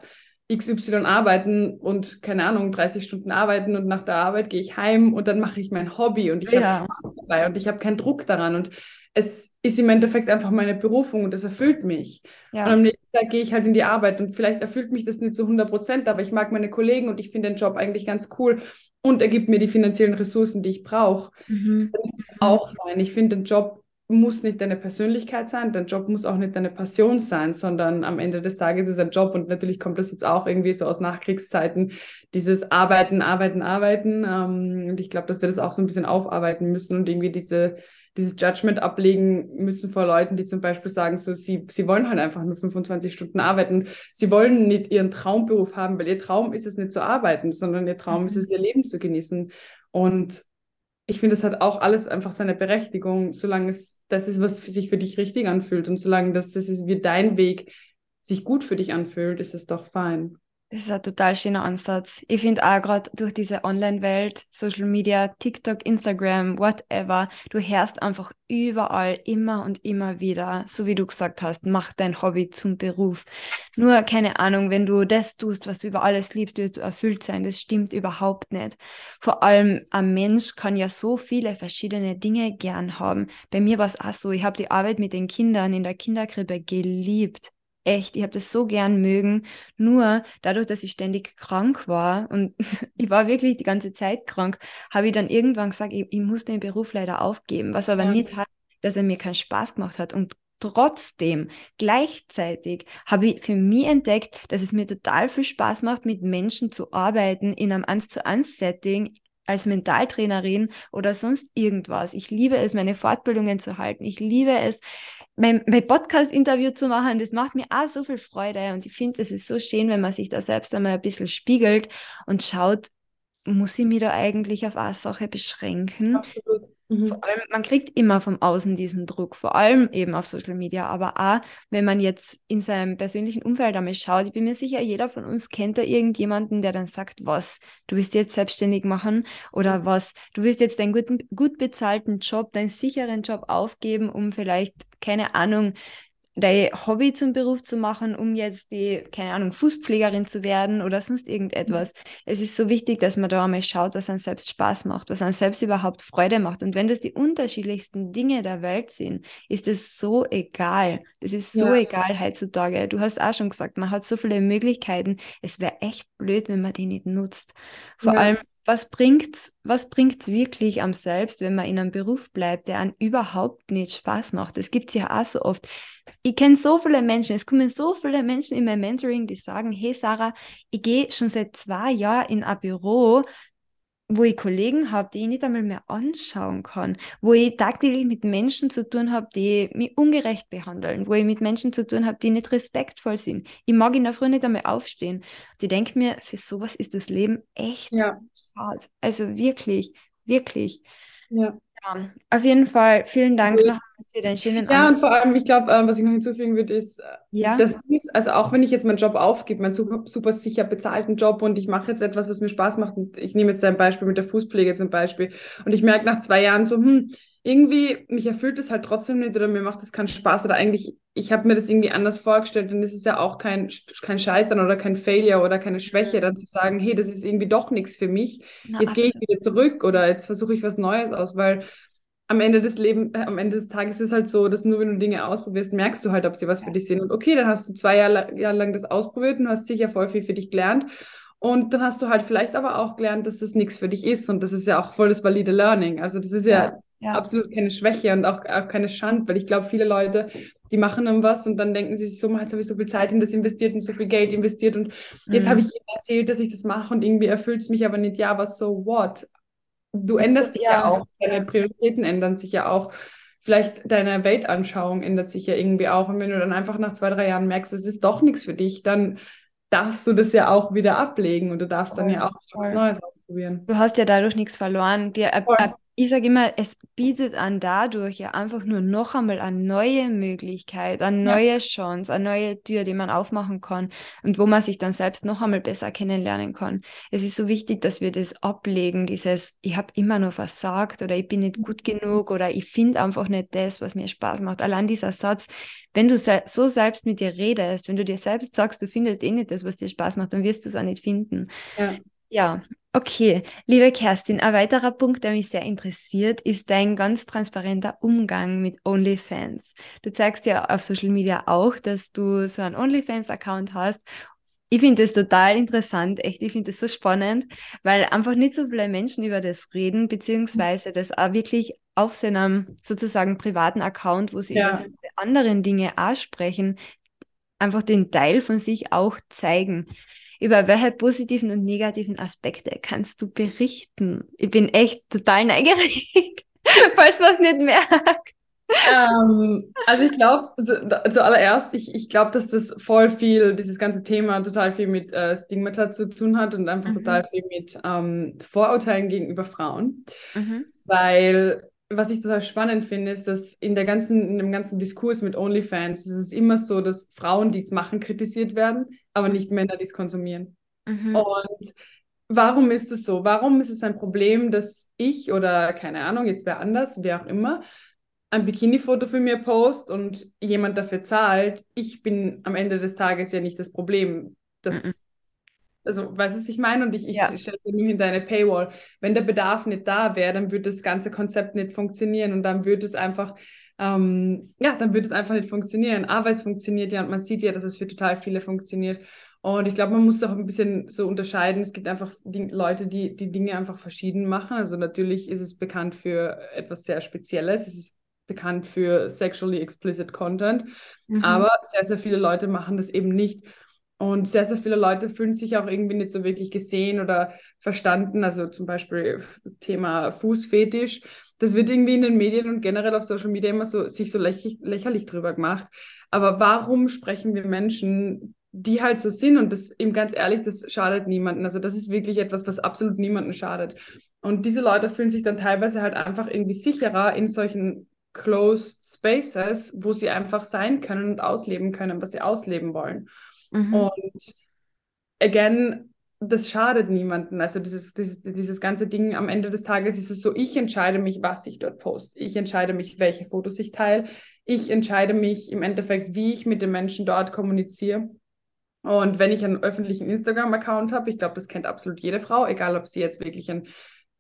XY arbeiten und keine Ahnung, 30 Stunden arbeiten und nach der Arbeit gehe ich heim und dann mache ich mein Hobby und ich ja. habe Spaß dabei und ich habe keinen Druck daran und es ist im Endeffekt einfach meine Berufung und das erfüllt mich. Ja. Und am nächsten Tag gehe ich halt in die Arbeit und vielleicht erfüllt mich das nicht zu 100 Prozent, aber ich mag meine Kollegen und ich finde den Job eigentlich ganz cool und er gibt mir die finanziellen Ressourcen, die ich brauche. Mhm. Das ist auch fein. Ich finde den Job muss nicht deine Persönlichkeit sein, dein Job muss auch nicht deine Passion sein, sondern am Ende des Tages ist es ein Job und natürlich kommt das jetzt auch irgendwie so aus Nachkriegszeiten, dieses Arbeiten, Arbeiten, Arbeiten. Ähm, und ich glaube, dass wir das auch so ein bisschen aufarbeiten müssen und irgendwie diese, dieses Judgment ablegen müssen vor Leuten, die zum Beispiel sagen, so sie, sie wollen halt einfach nur 25 Stunden arbeiten. Sie wollen nicht ihren Traumberuf haben, weil ihr Traum ist es nicht zu arbeiten, sondern ihr Traum mhm. ist es, ihr Leben zu genießen. Und ich finde, es hat auch alles einfach seine Berechtigung, solange es das ist, was sich für dich richtig anfühlt und solange das, das ist, wie dein Weg sich gut für dich anfühlt, ist es doch fein. Das ist ein total schöner Ansatz. Ich finde auch gerade durch diese Online-Welt, Social Media, TikTok, Instagram, whatever, du hörst einfach überall immer und immer wieder, so wie du gesagt hast, mach dein Hobby zum Beruf. Nur keine Ahnung, wenn du das tust, was du über alles liebst, wirst du erfüllt sein. Das stimmt überhaupt nicht. Vor allem ein Mensch kann ja so viele verschiedene Dinge gern haben. Bei mir war es auch so, ich habe die Arbeit mit den Kindern in der Kinderkrippe geliebt echt, ich habe das so gern mögen. Nur dadurch, dass ich ständig krank war und ich war wirklich die ganze Zeit krank, habe ich dann irgendwann gesagt, ich, ich, muss den Beruf leider aufgeben, was aber ja. nicht hat, dass er mir keinen Spaß gemacht hat. Und trotzdem, gleichzeitig habe ich für mich entdeckt, dass es mir total viel Spaß macht, mit Menschen zu arbeiten in einem 1 zu 1 Setting, als Mentaltrainerin oder sonst irgendwas. Ich liebe es, meine Fortbildungen zu halten. Ich liebe es, mein, mein Podcast-Interview zu machen. Das macht mir auch so viel Freude. Und ich finde, es ist so schön, wenn man sich da selbst einmal ein bisschen spiegelt und schaut, muss ich mich da eigentlich auf eine Sache beschränken? Absolut. Mhm. Vor allem, man kriegt immer vom Außen diesen Druck, vor allem eben auf Social Media, aber auch, wenn man jetzt in seinem persönlichen Umfeld einmal schaut, ich bin mir sicher, jeder von uns kennt da irgendjemanden, der dann sagt, was, du willst jetzt selbstständig machen oder was, du willst jetzt deinen guten, gut bezahlten Job, deinen sicheren Job aufgeben, um vielleicht, keine Ahnung, dein Hobby zum Beruf zu machen, um jetzt die, keine Ahnung, Fußpflegerin zu werden oder sonst irgendetwas. Es ist so wichtig, dass man da einmal schaut, was einem selbst Spaß macht, was einem selbst überhaupt Freude macht. Und wenn das die unterschiedlichsten Dinge der Welt sind, ist es so egal. Das ist so ja. egal heutzutage. Du hast auch schon gesagt, man hat so viele Möglichkeiten. Es wäre echt blöd, wenn man die nicht nutzt. Vor ja. allem, was bringt's, was bringt's wirklich am Selbst, wenn man in einem Beruf bleibt, der einem überhaupt nicht Spaß macht? Das gibt's ja auch so oft. Ich kenne so viele Menschen, es kommen so viele Menschen in mein Mentoring, die sagen, hey Sarah, ich gehe schon seit zwei Jahren in ein Büro, wo ich Kollegen habe, die ich nicht einmal mehr anschauen kann, wo ich tagtäglich mit Menschen zu tun habe, die mich ungerecht behandeln, wo ich mit Menschen zu tun habe, die nicht respektvoll sind. Ich mag in der Früh nicht einmal aufstehen. Die denken mir, für sowas ist das Leben echt ja hart. Also wirklich, wirklich. Ja. ja. Auf jeden Fall vielen Dank noch für deinen schönen Ja, Ansatz. und vor allem, ich glaube, äh, was ich noch hinzufügen würde, ist, äh, ja? das ist, also auch wenn ich jetzt meinen Job aufgebe, meinen super, super sicher bezahlten Job und ich mache jetzt etwas, was mir Spaß macht, und ich nehme jetzt ein Beispiel mit der Fußpflege zum Beispiel, und ich merke nach zwei Jahren so, hm, irgendwie, mich erfüllt es halt trotzdem nicht oder mir macht es keinen Spaß oder eigentlich, ich habe mir das irgendwie anders vorgestellt und es ist ja auch kein, kein Scheitern oder kein Failure oder keine Schwäche, dann zu sagen, hey, das ist irgendwie doch nichts für mich, Na, jetzt gehe ich wieder zurück oder jetzt versuche ich was Neues aus, weil am Ende des Lebens, äh, am Ende des Tages ist es halt so, dass nur wenn du Dinge ausprobierst, merkst du halt, ob sie was für dich sind. Und okay, dann hast du zwei Jahre, Jahre lang das ausprobiert und hast sicher voll viel für dich gelernt. Und dann hast du halt vielleicht aber auch gelernt, dass das nichts für dich ist. Und das ist ja auch voll das valide Learning. Also das ist ja, ja ja. absolut keine Schwäche und auch, auch keine Schande, weil ich glaube, viele Leute, die machen dann was und dann denken sie sich so, habe ich so viel Zeit in das investiert und so viel Geld investiert und mhm. jetzt habe ich ihnen erzählt, dass ich das mache und irgendwie erfüllt es mich aber nicht. Ja, aber so what? Du änderst dich ja, ja auch, deine Prioritäten ändern sich ja auch. Vielleicht deine Weltanschauung ändert sich ja irgendwie auch. Und wenn du dann einfach nach zwei, drei Jahren merkst, es ist doch nichts für dich, dann darfst du das ja auch wieder ablegen und du darfst dann ja auch was Neues ausprobieren. Du hast ja dadurch nichts verloren. Dir, ab, ab, ich sage immer, es bietet an dadurch ja einfach nur noch einmal eine neue Möglichkeit, eine neue ja. Chance, eine neue Tür, die man aufmachen kann und wo man sich dann selbst noch einmal besser kennenlernen kann. Es ist so wichtig, dass wir das ablegen, dieses, ich habe immer nur versagt oder ich bin nicht gut genug oder ich finde einfach nicht das, was mir Spaß macht. Allein dieser Satz, wenn du so selbst mit dir redest, wenn du dir selbst sagst, du findest eh nicht das, was dir Spaß macht, dann wirst du es auch nicht finden. Ja. Ja, okay. Liebe Kerstin, ein weiterer Punkt, der mich sehr interessiert, ist dein ganz transparenter Umgang mit OnlyFans. Du zeigst ja auf Social Media auch, dass du so einen OnlyFans-Account hast. Ich finde das total interessant, echt, ich finde das so spannend, weil einfach nicht so viele Menschen über das reden, beziehungsweise das auch wirklich auf seinem sozusagen privaten Account, wo sie ja. über seine anderen Dinge auch sprechen, einfach den Teil von sich auch zeigen. Über welche positiven und negativen Aspekte kannst du berichten? Ich bin echt total neugierig, falls man es nicht merkt. ähm, also ich glaube, zuallererst, ich, ich glaube, dass das voll viel, dieses ganze Thema total viel mit äh, Stigmata zu tun hat und einfach mhm. total viel mit ähm, Vorurteilen gegenüber Frauen. Mhm. Weil was ich total spannend finde, ist, dass in der ganzen, in dem ganzen Diskurs mit OnlyFans ist es immer so, dass Frauen, die es machen, kritisiert werden, aber nicht Männer, die es konsumieren. Mhm. Und warum ist es so? Warum ist es ein Problem, dass ich oder keine Ahnung, jetzt wer anders, wer auch immer, ein Bikini-Foto für mir post und jemand dafür zahlt? Ich bin am Ende des Tages ja nicht das Problem. Das, mhm also weißt du, was ich meine? Und ich, ich ja. stelle nur hinter eine Paywall. Wenn der Bedarf nicht da wäre, dann würde das ganze Konzept nicht funktionieren und dann würde es einfach, ähm, ja, dann würde es einfach nicht funktionieren. Aber es funktioniert ja und man sieht ja, dass es für total viele funktioniert. Und ich glaube, man muss auch ein bisschen so unterscheiden. Es gibt einfach Leute, die die Dinge einfach verschieden machen. Also natürlich ist es bekannt für etwas sehr Spezielles. Es ist bekannt für sexually explicit Content. Mhm. Aber sehr, sehr viele Leute machen das eben nicht. Und sehr, sehr viele Leute fühlen sich auch irgendwie nicht so wirklich gesehen oder verstanden. Also zum Beispiel Thema Fußfetisch. Das wird irgendwie in den Medien und generell auf Social Media immer so sich so lächerlich, lächerlich drüber gemacht. Aber warum sprechen wir Menschen die halt so sind und das eben ganz ehrlich, das schadet niemanden. Also das ist wirklich etwas, was absolut niemanden schadet. Und diese Leute fühlen sich dann teilweise halt einfach irgendwie sicherer in solchen closed spaces, wo sie einfach sein können und ausleben können, was sie ausleben wollen. Mhm. Und again, das schadet niemanden. Also dieses, dieses, dieses ganze Ding am Ende des Tages ist es so, ich entscheide mich, was ich dort poste. Ich entscheide mich, welche Fotos ich teile. Ich entscheide mich im Endeffekt, wie ich mit den Menschen dort kommuniziere. Und wenn ich einen öffentlichen Instagram-Account habe, ich glaube, das kennt absolut jede Frau, egal ob sie jetzt wirklich ein,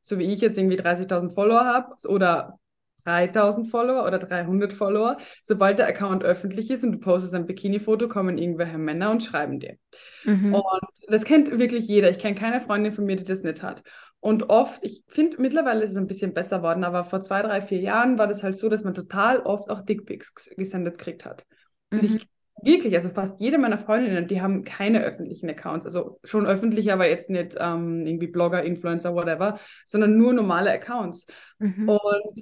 so wie ich jetzt irgendwie 30.000 Follower habe oder 3000 Follower oder 300 Follower. Sobald der Account öffentlich ist und du postest ein Bikini-Foto, kommen irgendwelche Männer und schreiben dir. Mhm. Und das kennt wirklich jeder. Ich kenne keine Freundin von mir, die das nicht hat. Und oft, ich finde, mittlerweile ist es ein bisschen besser worden, aber vor zwei, drei, vier Jahren war das halt so, dass man total oft auch Dickpics gesendet gekriegt hat. Und mhm. ich wirklich, also fast jede meiner Freundinnen, die haben keine öffentlichen Accounts. Also schon öffentlich, aber jetzt nicht ähm, irgendwie Blogger, Influencer, whatever, sondern nur normale Accounts. Mhm. Und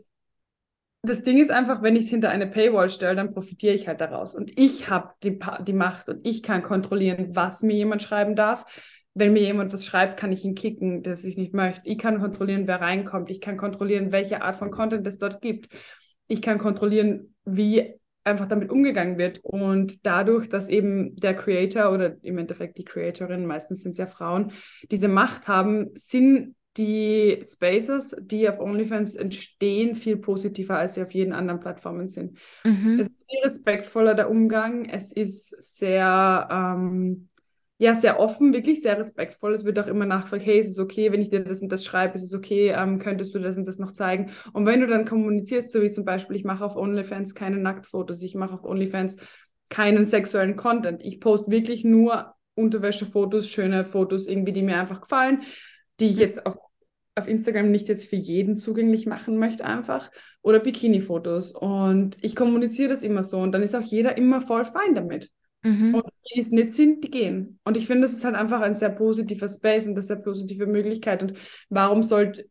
das Ding ist einfach, wenn ich es hinter eine Paywall stelle, dann profitiere ich halt daraus. Und ich habe die, die Macht und ich kann kontrollieren, was mir jemand schreiben darf. Wenn mir jemand was schreibt, kann ich ihn kicken, das ich nicht möchte. Ich kann kontrollieren, wer reinkommt. Ich kann kontrollieren, welche Art von Content es dort gibt. Ich kann kontrollieren, wie einfach damit umgegangen wird. Und dadurch, dass eben der Creator oder im Endeffekt die Creatorin, meistens sind es ja Frauen, diese Macht haben, sind die Spaces, die auf OnlyFans entstehen, viel positiver, als sie auf jeden anderen Plattformen sind. Mhm. Es ist viel respektvoller der Umgang. Es ist sehr, ähm, ja, sehr offen, wirklich sehr respektvoll. Es wird auch immer nachgefragt, hey, ist es okay, wenn ich dir das und das schreibe, ist es okay, ähm, könntest du das und das noch zeigen? Und wenn du dann kommunizierst, so wie zum Beispiel, ich mache auf OnlyFans keine Nacktfotos, ich mache auf OnlyFans keinen sexuellen Content. Ich poste wirklich nur Unterwäschefotos, schöne Fotos, irgendwie, die mir einfach gefallen, die ich mhm. jetzt auf auf Instagram nicht jetzt für jeden zugänglich machen möchte einfach oder Bikini-Fotos und ich kommuniziere das immer so und dann ist auch jeder immer voll fein damit. Mhm. Und die, es nicht sind, die gehen. Und ich finde, das ist halt einfach ein sehr positiver Space und eine sehr positive Möglichkeit. Und warum sollte,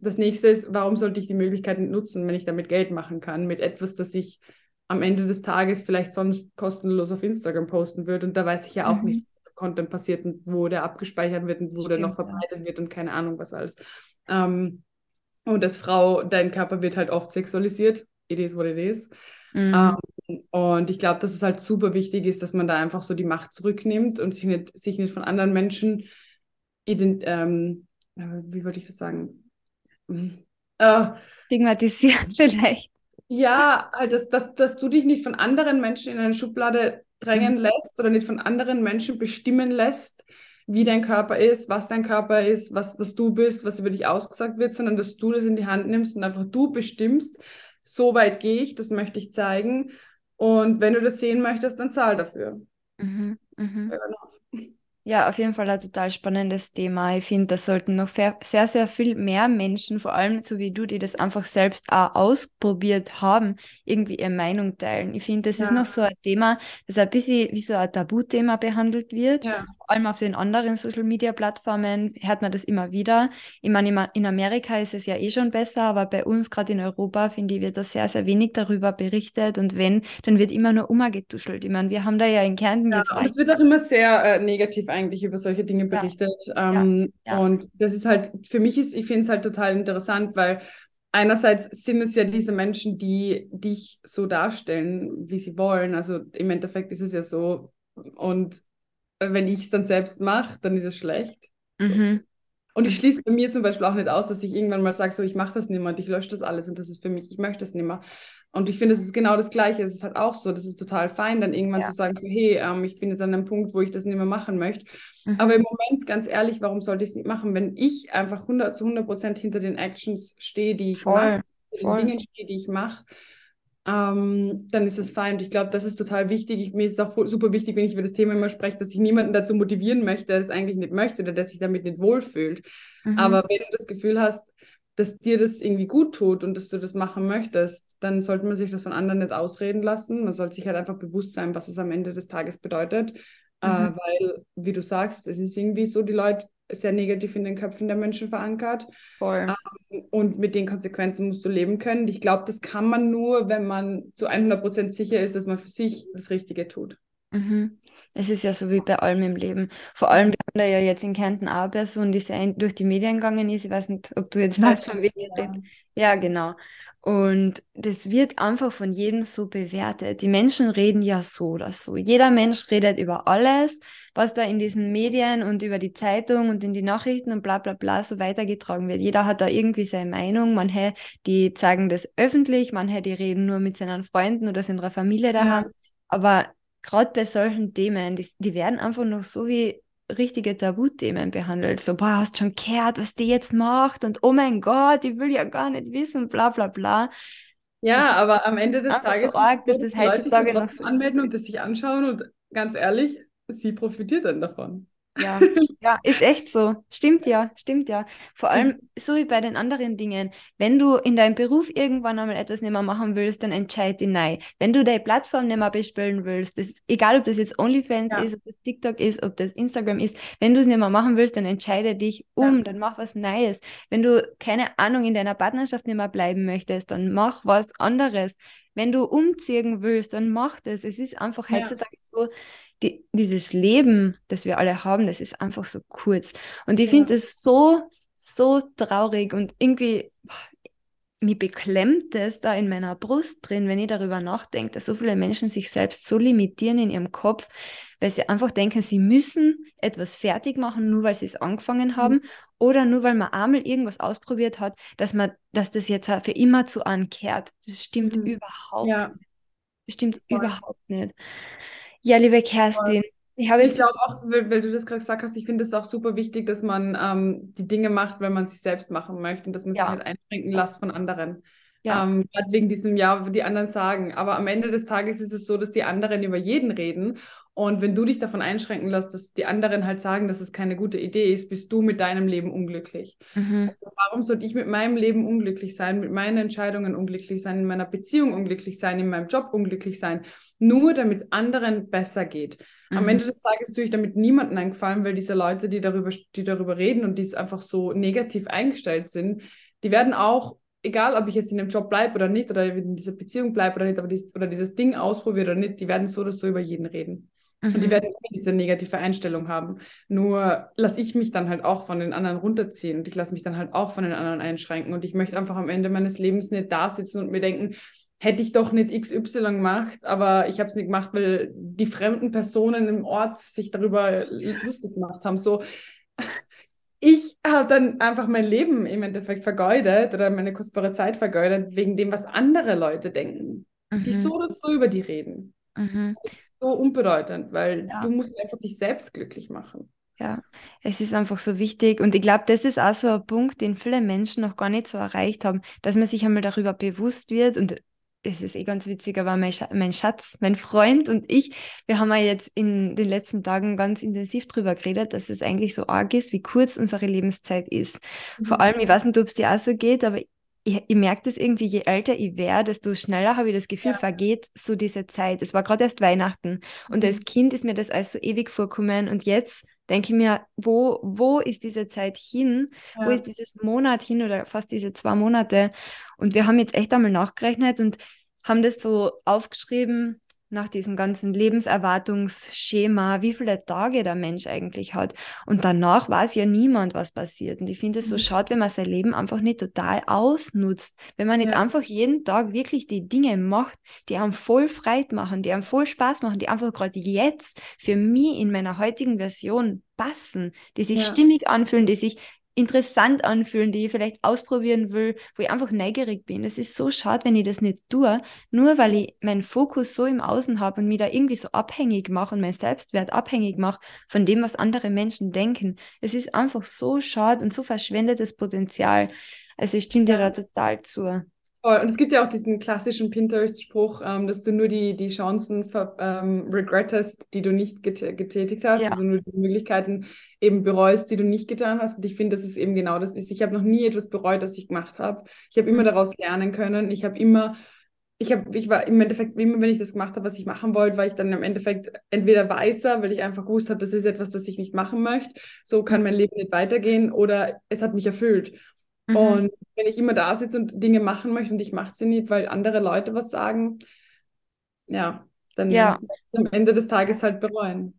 das nächste ist, warum sollte ich die Möglichkeit nutzen, wenn ich damit Geld machen kann, mit etwas, das ich am Ende des Tages vielleicht sonst kostenlos auf Instagram posten würde. Und da weiß ich ja auch mhm. nicht, Content passiert und wo der abgespeichert wird und wo Stimmt, der noch verbreitet ja. wird und keine Ahnung was alles. Ähm, und als Frau, dein Körper wird halt oft sexualisiert. It is what it is. Mhm. Ähm, und ich glaube, dass es halt super wichtig ist, dass man da einfach so die Macht zurücknimmt und sich nicht, sich nicht von anderen Menschen, ähm, wie wollte ich das sagen? Äh, Stigmatisieren vielleicht. Ja, halt, dass, dass, dass du dich nicht von anderen Menschen in eine Schublade drängen mhm. lässt oder nicht von anderen Menschen bestimmen lässt, wie dein Körper ist, was dein Körper ist, was, was du bist, was über dich ausgesagt wird, sondern dass du das in die Hand nimmst und einfach du bestimmst, so weit gehe ich, das möchte ich zeigen. Und wenn du das sehen möchtest, dann zahl dafür. Mhm, mh. Ja, auf jeden Fall ein total spannendes Thema. Ich finde, da sollten noch sehr, sehr viel mehr Menschen, vor allem so wie du, die das einfach selbst auch ausprobiert haben, irgendwie ihre Meinung teilen. Ich finde, das ja. ist noch so ein Thema, das ein bisschen wie so ein Tabuthema behandelt wird. Ja. Vor allem auf den anderen Social-Media-Plattformen hört man das immer wieder. Ich meine, in Amerika ist es ja eh schon besser, aber bei uns, gerade in Europa, finde ich, wird da sehr, sehr wenig darüber berichtet. Und wenn, dann wird immer nur umgetuschelt. Ich meine, wir haben da ja in Kärnten ja, jetzt... Es wird auch immer sehr äh, negativ eigentlich über solche Dinge berichtet. Ja. Ähm, ja. Ja. Und das ist halt, für mich ist, ich finde es halt total interessant, weil einerseits sind es ja diese Menschen, die dich so darstellen, wie sie wollen. Also im Endeffekt ist es ja so. Und wenn ich es dann selbst mache, dann ist es schlecht. Mhm. So. Und ich schließe bei mir zum Beispiel auch nicht aus, dass ich irgendwann mal sage, so ich mache das nicht mehr und ich lösche das alles und das ist für mich, ich möchte das nicht mehr. Und ich finde, es ist genau das Gleiche. Es ist halt auch so, das ist total fein, dann irgendwann ja. zu sagen, so, hey, ähm, ich bin jetzt an einem Punkt, wo ich das nicht mehr machen möchte. Mhm. Aber im Moment, ganz ehrlich, warum sollte ich es nicht machen, wenn ich einfach 100 zu 100 Prozent hinter den Actions stehe, die ich mache, hinter den Dingen stehe, die ich mache, ähm, dann ist es fein. Und ich glaube, das ist total wichtig. Ich, mir ist es auch super wichtig, wenn ich über das Thema immer spreche, dass ich niemanden dazu motivieren möchte, der es eigentlich nicht möchte oder der sich damit nicht wohlfühlt. Mhm. Aber wenn du das Gefühl hast, dass dir das irgendwie gut tut und dass du das machen möchtest, dann sollte man sich das von anderen nicht ausreden lassen. Man sollte sich halt einfach bewusst sein, was es am Ende des Tages bedeutet. Äh, mhm. Äh, weil, wie du sagst, es ist irgendwie so, die Leute sehr negativ in den Köpfen der Menschen verankert. Voll. Ähm, und mit den Konsequenzen musst du leben können. Ich glaube, das kann man nur, wenn man zu 100% sicher ist, dass man für sich das Richtige tut. Mhm. Es ist ja so wie bei allem im Leben. Vor allem, wir haben da ja jetzt in Kärnten auch eine Person, die sehr durch die Medien gegangen ist. Ich weiß nicht, ob du jetzt weißt, von wem ich rede. Ja, genau. Und das wird einfach von jedem so bewertet. Die Menschen reden ja so oder so. Jeder Mensch redet über alles, was da in diesen Medien und über die Zeitung und in die Nachrichten und bla bla bla so weitergetragen wird. Jeder hat da irgendwie seine Meinung. Manche, die zeigen das öffentlich, manche, die reden nur mit seinen Freunden oder seiner Familie daheim. Ja. Aber gerade bei solchen Themen, die, die werden einfach noch so wie richtige Tabuthemen behandelt. So, boah, hast schon gehört, was die jetzt macht und oh mein Gott, ich will ja gar nicht wissen, bla bla bla. Ja, aber am Ende des Tages so arg, dass das Leute heutzutage dann noch so anmelden und das sich anschauen und ganz ehrlich, sie profitiert dann davon. Ja, ja, ist echt so. Stimmt ja, stimmt ja. Vor allem so wie bei den anderen Dingen. Wenn du in deinem Beruf irgendwann einmal etwas nicht mehr machen willst, dann entscheid dich nein. Wenn du deine Plattform nicht mehr bespielen willst, das, egal ob das jetzt OnlyFans Ja. ist, ob das TikTok ist, ob das Instagram ist, wenn du es nicht mehr machen willst, dann entscheide dich um, dann mach was Neues. Wenn du, keine Ahnung, in deiner Partnerschaft nicht mehr bleiben möchtest, dann mach was anderes. Wenn du umziehen willst, dann mach das. Es ist einfach Ja. heutzutage so, die, dieses Leben, das wir alle haben, das ist einfach so kurz. Und ich Ja. finde es so, so traurig und irgendwie, mich beklemmt es da in meiner Brust drin, wenn ich darüber nachdenke, dass so viele Menschen sich selbst so limitieren in ihrem Kopf, weil sie einfach denken, sie müssen etwas fertig machen, nur weil sie es angefangen haben oder nur weil man einmal irgendwas ausprobiert hat, dass man, dass das jetzt für immer zu ankehrt. Das stimmt Mhm. überhaupt Ja, nicht. Das stimmt voll. überhaupt nicht. Ja, liebe Kerstin, ich habe Ich glaube auch, weil, weil du das gerade gesagt hast, ich finde es auch super wichtig, dass man ähm, die Dinge macht, wenn man sie selbst machen möchte und dass man sich Ja. nicht einschränken lässt von anderen. Ja. Ähm, gerade wegen diesem, ja, die anderen sagen. Aber am Ende des Tages ist es so, dass die anderen über jeden reden. Und wenn du dich davon einschränken lässt, dass die anderen halt sagen, dass es keine gute Idee ist, bist du mit deinem Leben unglücklich. Mhm. Warum sollte ich mit meinem Leben unglücklich sein, mit meinen Entscheidungen unglücklich sein, in meiner Beziehung unglücklich sein, in meinem Job unglücklich sein, nur damit es anderen besser geht? Am Mhm. Ende des Tages tue ich damit niemanden einen Gefallen, weil diese Leute, die darüber, die darüber reden und die einfach so negativ eingestellt sind, die werden auch, egal ob ich jetzt in dem Job bleibe oder nicht, oder in dieser Beziehung bleibe oder nicht, aber dies, oder dieses Ding ausprobiere oder nicht, die werden so oder so über jeden reden. Und die Mhm. werden immer diese negative Einstellung haben. Nur lasse ich mich dann halt auch von den anderen runterziehen und ich lasse mich dann halt auch von den anderen einschränken. Und ich möchte einfach am Ende meines Lebens nicht da sitzen und mir denken, hätte ich doch nicht XY gemacht, aber ich habe es nicht gemacht, weil die fremden Personen im Ort sich darüber lustig gemacht haben. So, ich habe dann einfach mein Leben im Endeffekt vergeudet oder meine kostbare Zeit vergeudet, wegen dem, was andere Leute denken, die Mhm. so oder so über die reden Mhm. So unbedeutend, weil Ja. du musst einfach dich selbst glücklich machen. Ja, es ist einfach so wichtig und ich glaube, das ist auch so ein Punkt, den viele Menschen noch gar nicht so erreicht haben, dass man sich einmal darüber bewusst wird und es ist eh ganz witzig, aber mein, Scha mein Schatz, mein Freund und ich, wir haben ja jetzt in den letzten Tagen ganz intensiv drüber geredet, dass es eigentlich so arg ist, wie kurz unsere Lebenszeit ist. Vor allem, ich weiß nicht, ob es dir auch so geht, aber ich, ich merke das irgendwie, je älter ich werde, desto schneller habe ich das Gefühl, Ja. vergeht so diese Zeit. Es war gerade erst Weihnachten und als Mhm. Kind ist mir das alles so ewig vorgekommen und jetzt denke ich mir, wo, wo ist diese Zeit hin? Wo Ja. ist dieses Monat hin oder fast diese zwei Monate? Und wir haben jetzt echt einmal nachgerechnet und haben das so aufgeschrieben nach diesem ganzen Lebenserwartungsschema, wie viele Tage der Mensch eigentlich hat. Und danach weiß ja niemand, was passiert. Und ich finde es so Mhm. schade, wenn man sein Leben einfach nicht total ausnutzt. Wenn man nicht Ja. einfach jeden Tag wirklich die Dinge macht, die einem voll Freude machen, die einem voll Spaß machen, die einfach gerade jetzt für mich in meiner heutigen Version passen, die sich Ja. stimmig anfühlen, die sich interessant anfühlen, die ich vielleicht ausprobieren will, wo ich einfach neugierig bin. Es ist so schade, wenn ich das nicht tue, nur weil ich meinen Fokus so im Außen habe und mich da irgendwie so abhängig mache und meinen Selbstwert abhängig mache von dem, was andere Menschen denken. Es ist einfach so schade und so verschwendetes Potenzial. Also ich stimme dir da total zu. Voll. Und es gibt ja auch diesen klassischen Pinterest-Spruch, ähm, dass du nur die, die Chancen ähm, regrettest, die du nicht get getätigt hast, Ja. also nur die Möglichkeiten eben bereust, die du nicht getan hast. Und ich finde, dass es eben genau das ist. Ich habe noch nie etwas bereut, das ich gemacht habe. Ich habe immer Mhm. daraus lernen können. Ich habe immer, ich habe, ich war im Endeffekt, immer wenn ich das gemacht habe, was ich machen wollte, war ich dann im Endeffekt entweder weißer, weil ich einfach gewusst habe, das ist etwas, das ich nicht machen möchte. So kann mein Leben nicht weitergehen, oder es hat mich erfüllt. Mhm. Und wenn ich immer da sitze und Dinge machen möchte und ich mache sie nicht, weil andere Leute was sagen, ja, Dann ja. am Ende des Tages halt bereuen.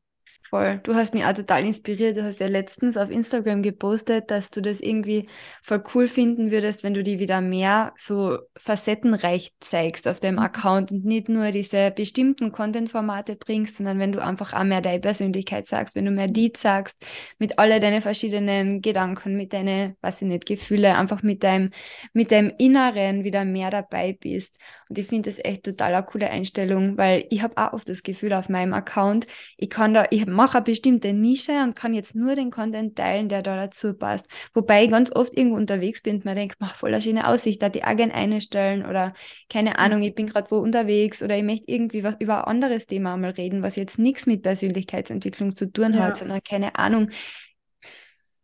Voll. Du hast mich auch total inspiriert. Du hast ja letztens auf Instagram gepostet, dass du das irgendwie voll cool finden würdest, wenn du die wieder mehr so facettenreich zeigst auf deinem mhm. Account und nicht nur diese bestimmten Content-Formate bringst, sondern wenn du einfach auch mehr deine Persönlichkeit sagst, wenn du mehr die sagst, mit alle deine verschiedenen Gedanken, mit deinen, was ich nicht, Gefühle, einfach mit deinem, mit deinem Inneren wieder mehr dabei bist. Und ich finde das echt total eine coole Einstellung, weil ich habe auch oft das Gefühl auf meinem Account, ich kann da, ich mache eine bestimmte Nische und kann jetzt nur den Content teilen, der da dazu passt. Wobei ich ganz oft irgendwo unterwegs bin und mir denke, mach voll eine schöne Aussicht, da die gerne einstellen oder keine mhm. Ahnung, ich bin gerade wo unterwegs oder ich möchte irgendwie was über ein anderes Thema mal reden, was jetzt nichts mit Persönlichkeitsentwicklung zu tun ja. hat, sondern keine Ahnung,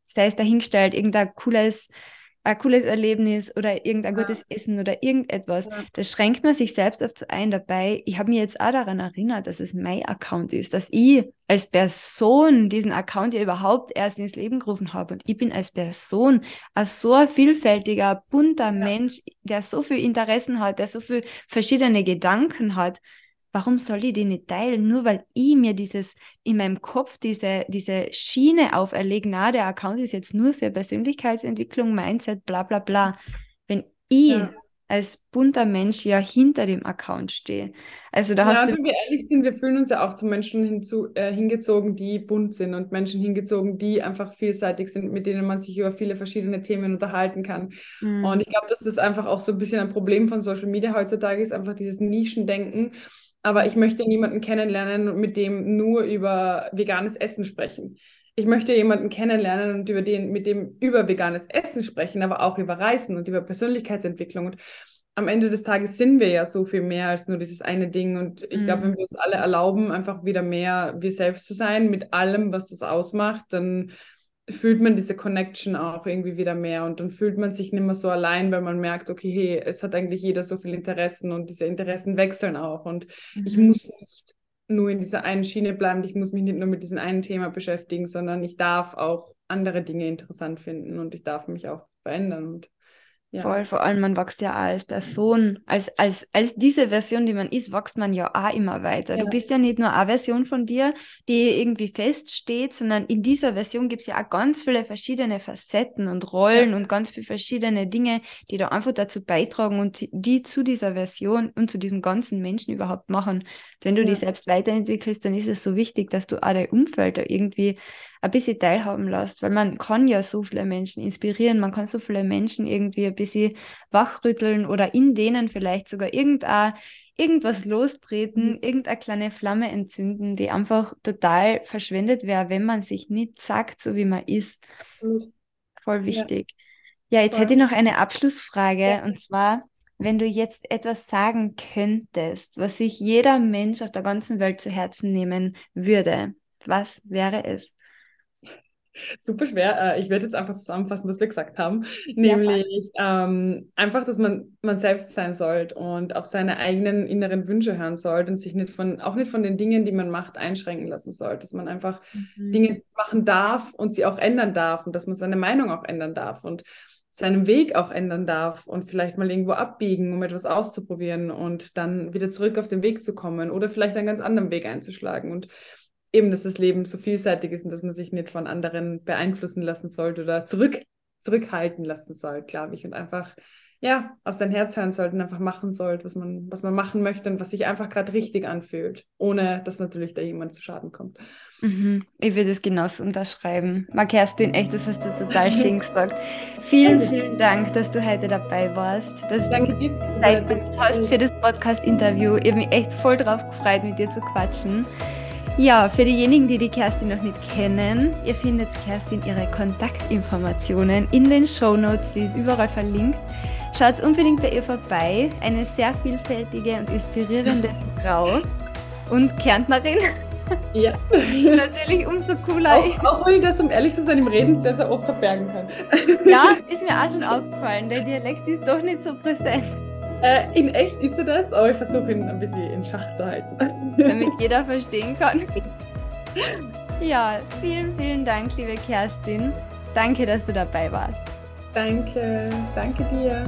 sei es dahingestellt, irgendein cooles ein cooles Erlebnis oder irgendein ja. gutes Essen oder irgendetwas. Ja. Das schränkt man sich selbst oft ein dabei. Ich habe mich jetzt auch daran erinnert, dass es mein Account ist, dass ich als Person diesen Account ja überhaupt erst ins Leben gerufen habe. Und ich bin als Person ein so ein vielfältiger, bunter ja. Mensch, der so viele Interessen hat, der so viele verschiedene Gedanken hat warum soll ich die nicht teilen? Nur weil ich mir dieses in meinem Kopf diese, diese Schiene auferlege, na, der Account ist jetzt nur für Persönlichkeitsentwicklung, Mindset, bla bla bla. Wenn ich ja. als bunter Mensch ja hinter dem Account stehe. Also da ja, hast du. Wenn wir ehrlich sind, wir fühlen uns ja auch zu Menschen hinzu, äh, hingezogen, die bunt sind und Menschen hingezogen, die einfach vielseitig sind, mit denen man sich über viele verschiedene Themen unterhalten kann. Mhm. Und ich glaube, dass das einfach auch so ein bisschen ein Problem von Social Media heutzutage ist, einfach dieses Nischendenken aber ich möchte niemanden kennenlernen und mit dem nur über veganes Essen sprechen. Ich möchte jemanden kennenlernen und über den, mit dem über veganes Essen sprechen, aber auch über Reisen und über Persönlichkeitsentwicklung. Und am Ende des Tages sind wir ja so viel mehr als nur dieses eine Ding. Und ich mhm. glaube, wenn wir uns alle erlauben, einfach wieder mehr wir selbst zu sein, mit allem, was das ausmacht, dann fühlt man diese Connection auch irgendwie wieder mehr und dann fühlt man sich nicht mehr so allein, weil man merkt, okay, hey, es hat eigentlich jeder so viele Interessen und diese Interessen wechseln auch und mhm. ich muss nicht nur in dieser einen Schiene bleiben, ich muss mich nicht nur mit diesem einen Thema beschäftigen, sondern ich darf auch andere Dinge interessant finden und ich darf mich auch verändern und ja. Voll, vor allem man wächst ja auch als Person, als, als, als diese Version, die man ist, wächst man ja auch immer weiter. Ja. Du bist ja nicht nur eine Version von dir, die irgendwie feststeht, sondern in dieser Version gibt es ja auch ganz viele verschiedene Facetten und Rollen ja. und ganz viele verschiedene Dinge, die da einfach dazu beitragen und die zu dieser Version und zu diesem ganzen Menschen überhaupt machen. Und wenn du dich selbst weiterentwickelst, dann ist es so wichtig, dass du auch dein Umfeld da irgendwie ein bisschen teilhaben lässt, weil man kann ja so viele Menschen inspirieren, man kann so viele Menschen irgendwie ein bisschen wachrütteln oder in denen vielleicht sogar irgendein, irgendwas lostreten, mhm. irgendeine kleine Flamme entzünden, die einfach total verschwendet wäre, wenn man sich nicht sagt, so wie man ist. Absolut. Voll wichtig. Ja, ja jetzt Voll. hätte ich noch eine Abschlussfrage ja. und zwar, wenn du jetzt etwas sagen könntest, was sich jeder Mensch auf der ganzen Welt zu Herzen nehmen würde, was wäre es? Super schwer. Äh, ich werde jetzt einfach zusammenfassen, was wir gesagt haben. Nämlich ja, ähm, einfach, dass man man selbst sein sollte und auf seine eigenen inneren Wünsche hören sollte und sich nicht von, auch nicht von den Dingen, die man macht, einschränken lassen sollte. Dass man einfach mhm. Dinge machen darf und sie auch ändern darf und dass man seine Meinung auch ändern darf und seinen Weg auch ändern darf und vielleicht mal irgendwo abbiegen, um etwas auszuprobieren und dann wieder zurück auf den Weg zu kommen oder vielleicht einen ganz anderen Weg einzuschlagen. Und eben, dass das Leben so vielseitig ist und dass man sich nicht von anderen beeinflussen lassen sollte oder zurück, zurückhalten lassen soll, glaube ich. Und einfach, ja, auf sein Herz hören sollte und einfach machen sollte, was man, was man machen möchte und was sich einfach gerade richtig anfühlt, ohne dass natürlich da jemand zu Schaden kommt. Mhm. Ich würde es genauso unterschreiben. Kerstin, echt, das hast du total schön gesagt. Vielen, vielen Dank, dass du heute dabei warst, dass Danke du Zeit hast für das Podcast-Interview. Ich habe mich echt voll drauf gefreut, mit dir zu quatschen. Ja, für diejenigen, die die Kerstin noch nicht kennen, ihr findet Kerstin ihre Kontaktinformationen in den Show Notes. Sie ist überall verlinkt. Schaut unbedingt bei ihr vorbei. Eine sehr vielfältige und inspirierende Frau und Kärntnerin. Ja. Natürlich umso cooler. Auch, auch wenn ich das, um ehrlich zu sein, im Reden sehr, sehr oft verbergen kann. Ja, ist mir auch schon aufgefallen. Der Dialekt ist doch nicht so präsent. Äh, in echt ist er das, aber ich versuche ihn ein bisschen in Schach zu halten. Damit jeder verstehen kann. Ja, vielen, vielen Dank, liebe Kerstin. Danke, dass du dabei warst. Danke, danke dir.